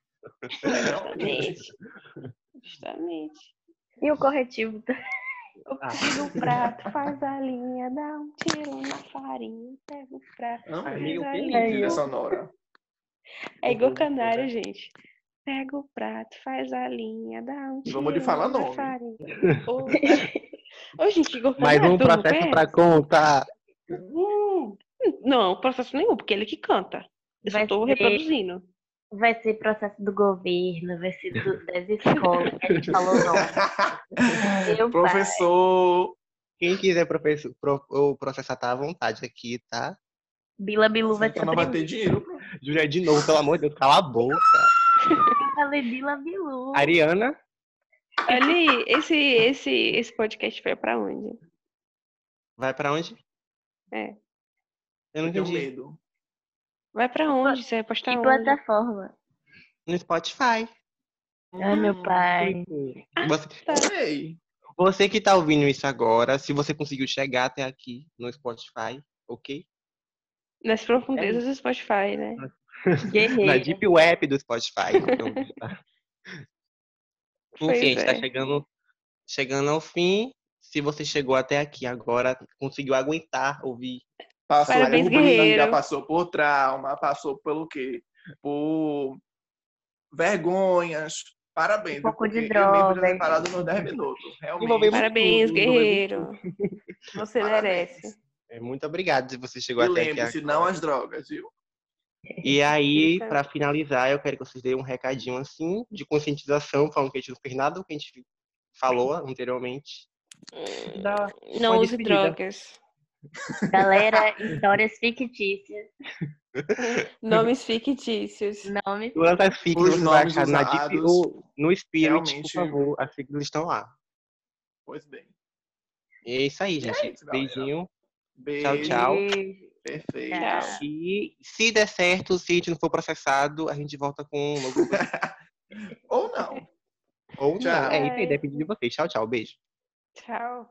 Justamente. [laughs] Justamente.
E o corretivo? tá?
Eu pego o prato, faz a linha, dá um tiro na farinha, pega o prato.
Amei.
Amigo,
a
que
linha.
Sonora.
É igual
Uhum,
canário, gente. Pega o prato, faz a linha, dá um tiro
Vamos de falar nome.
farinha. [laughs] Ô, Ô, gente, igual
Mais um
não
processo pra contar.
Hum, Não, processo nenhum, porque ele que canta. Eu só
Vai
tô
ser-
reproduzindo.
Vai ser processo do governo, vai ser do, das [laughs] escolas, que a gente falou não. [laughs] Meu pai.
Professor.
Quem quiser professor, pro, o processar tá à vontade aqui, tá?
Bila Bilu vai ser
não vai ter dinheiro.
Júlia, de novo, pelo amor de Deus, cala a boca.
Eu falei Bila Bilu.
Ariana,
Ali, esse, esse, esse podcast foi pra onde?
vai pra onde?
É.
Eu não entendi.
medo.
Vai pra onde? Você vai postar
Que
onde?
plataforma?
No Spotify.
Ai, meu
Hum,
pai.
Você,
Ei,
você que tá ouvindo isso agora, se você conseguiu chegar até aqui no Spotify, ok?
Nas profundezas do Spotify, né? [laughs]
Na
Guerreiro.
Deep Web do Spotify. Então, [laughs] Enfim, a gente tá
é.
chegando, chegando ao fim. Se você chegou até aqui agora, conseguiu aguentar ouvir.
passou
Parabéns,
por briga,
guerreiro.
passou por trauma, passou pelo quê? Por vergonhas. Parabéns.
Um pouco de
porque eu já separado nos 10 minutos. Realmente.
Parabéns,
tudo,
guerreiro. Você
Parabéns.
merece.
É, Muito obrigado se você chegou
E
até aqui.
lembre-se, não as drogas, viu?
E [laughs] aí,
Isso.
para finalizar, eu quero que vocês deem um recadinho assim de conscientização, falando que a gente não fez nada do que a gente falou anteriormente. Dá
Não
uma
use
despedida.
drogas.
Galera, [laughs] histórias fictícias. [laughs]
Nomes fictícios.
Nomes.
Todas as siglas
Os
você vai
nomes
achar na no Spirit,
realmente-
por favor, as siglas estão lá.
Pois bem.
E é isso aí, gente.
isso, galera.
Beijinho.
Beijo.
tchau.
Beijo.
Perfeito.
Tchau.
E se der certo, se a gente não for processado, a gente volta com um novo. [laughs]
Ou não.
Ou
Tchau.
não. É isso aí, depende de vocês. Tchau, tchau. Beijo.
Tchau.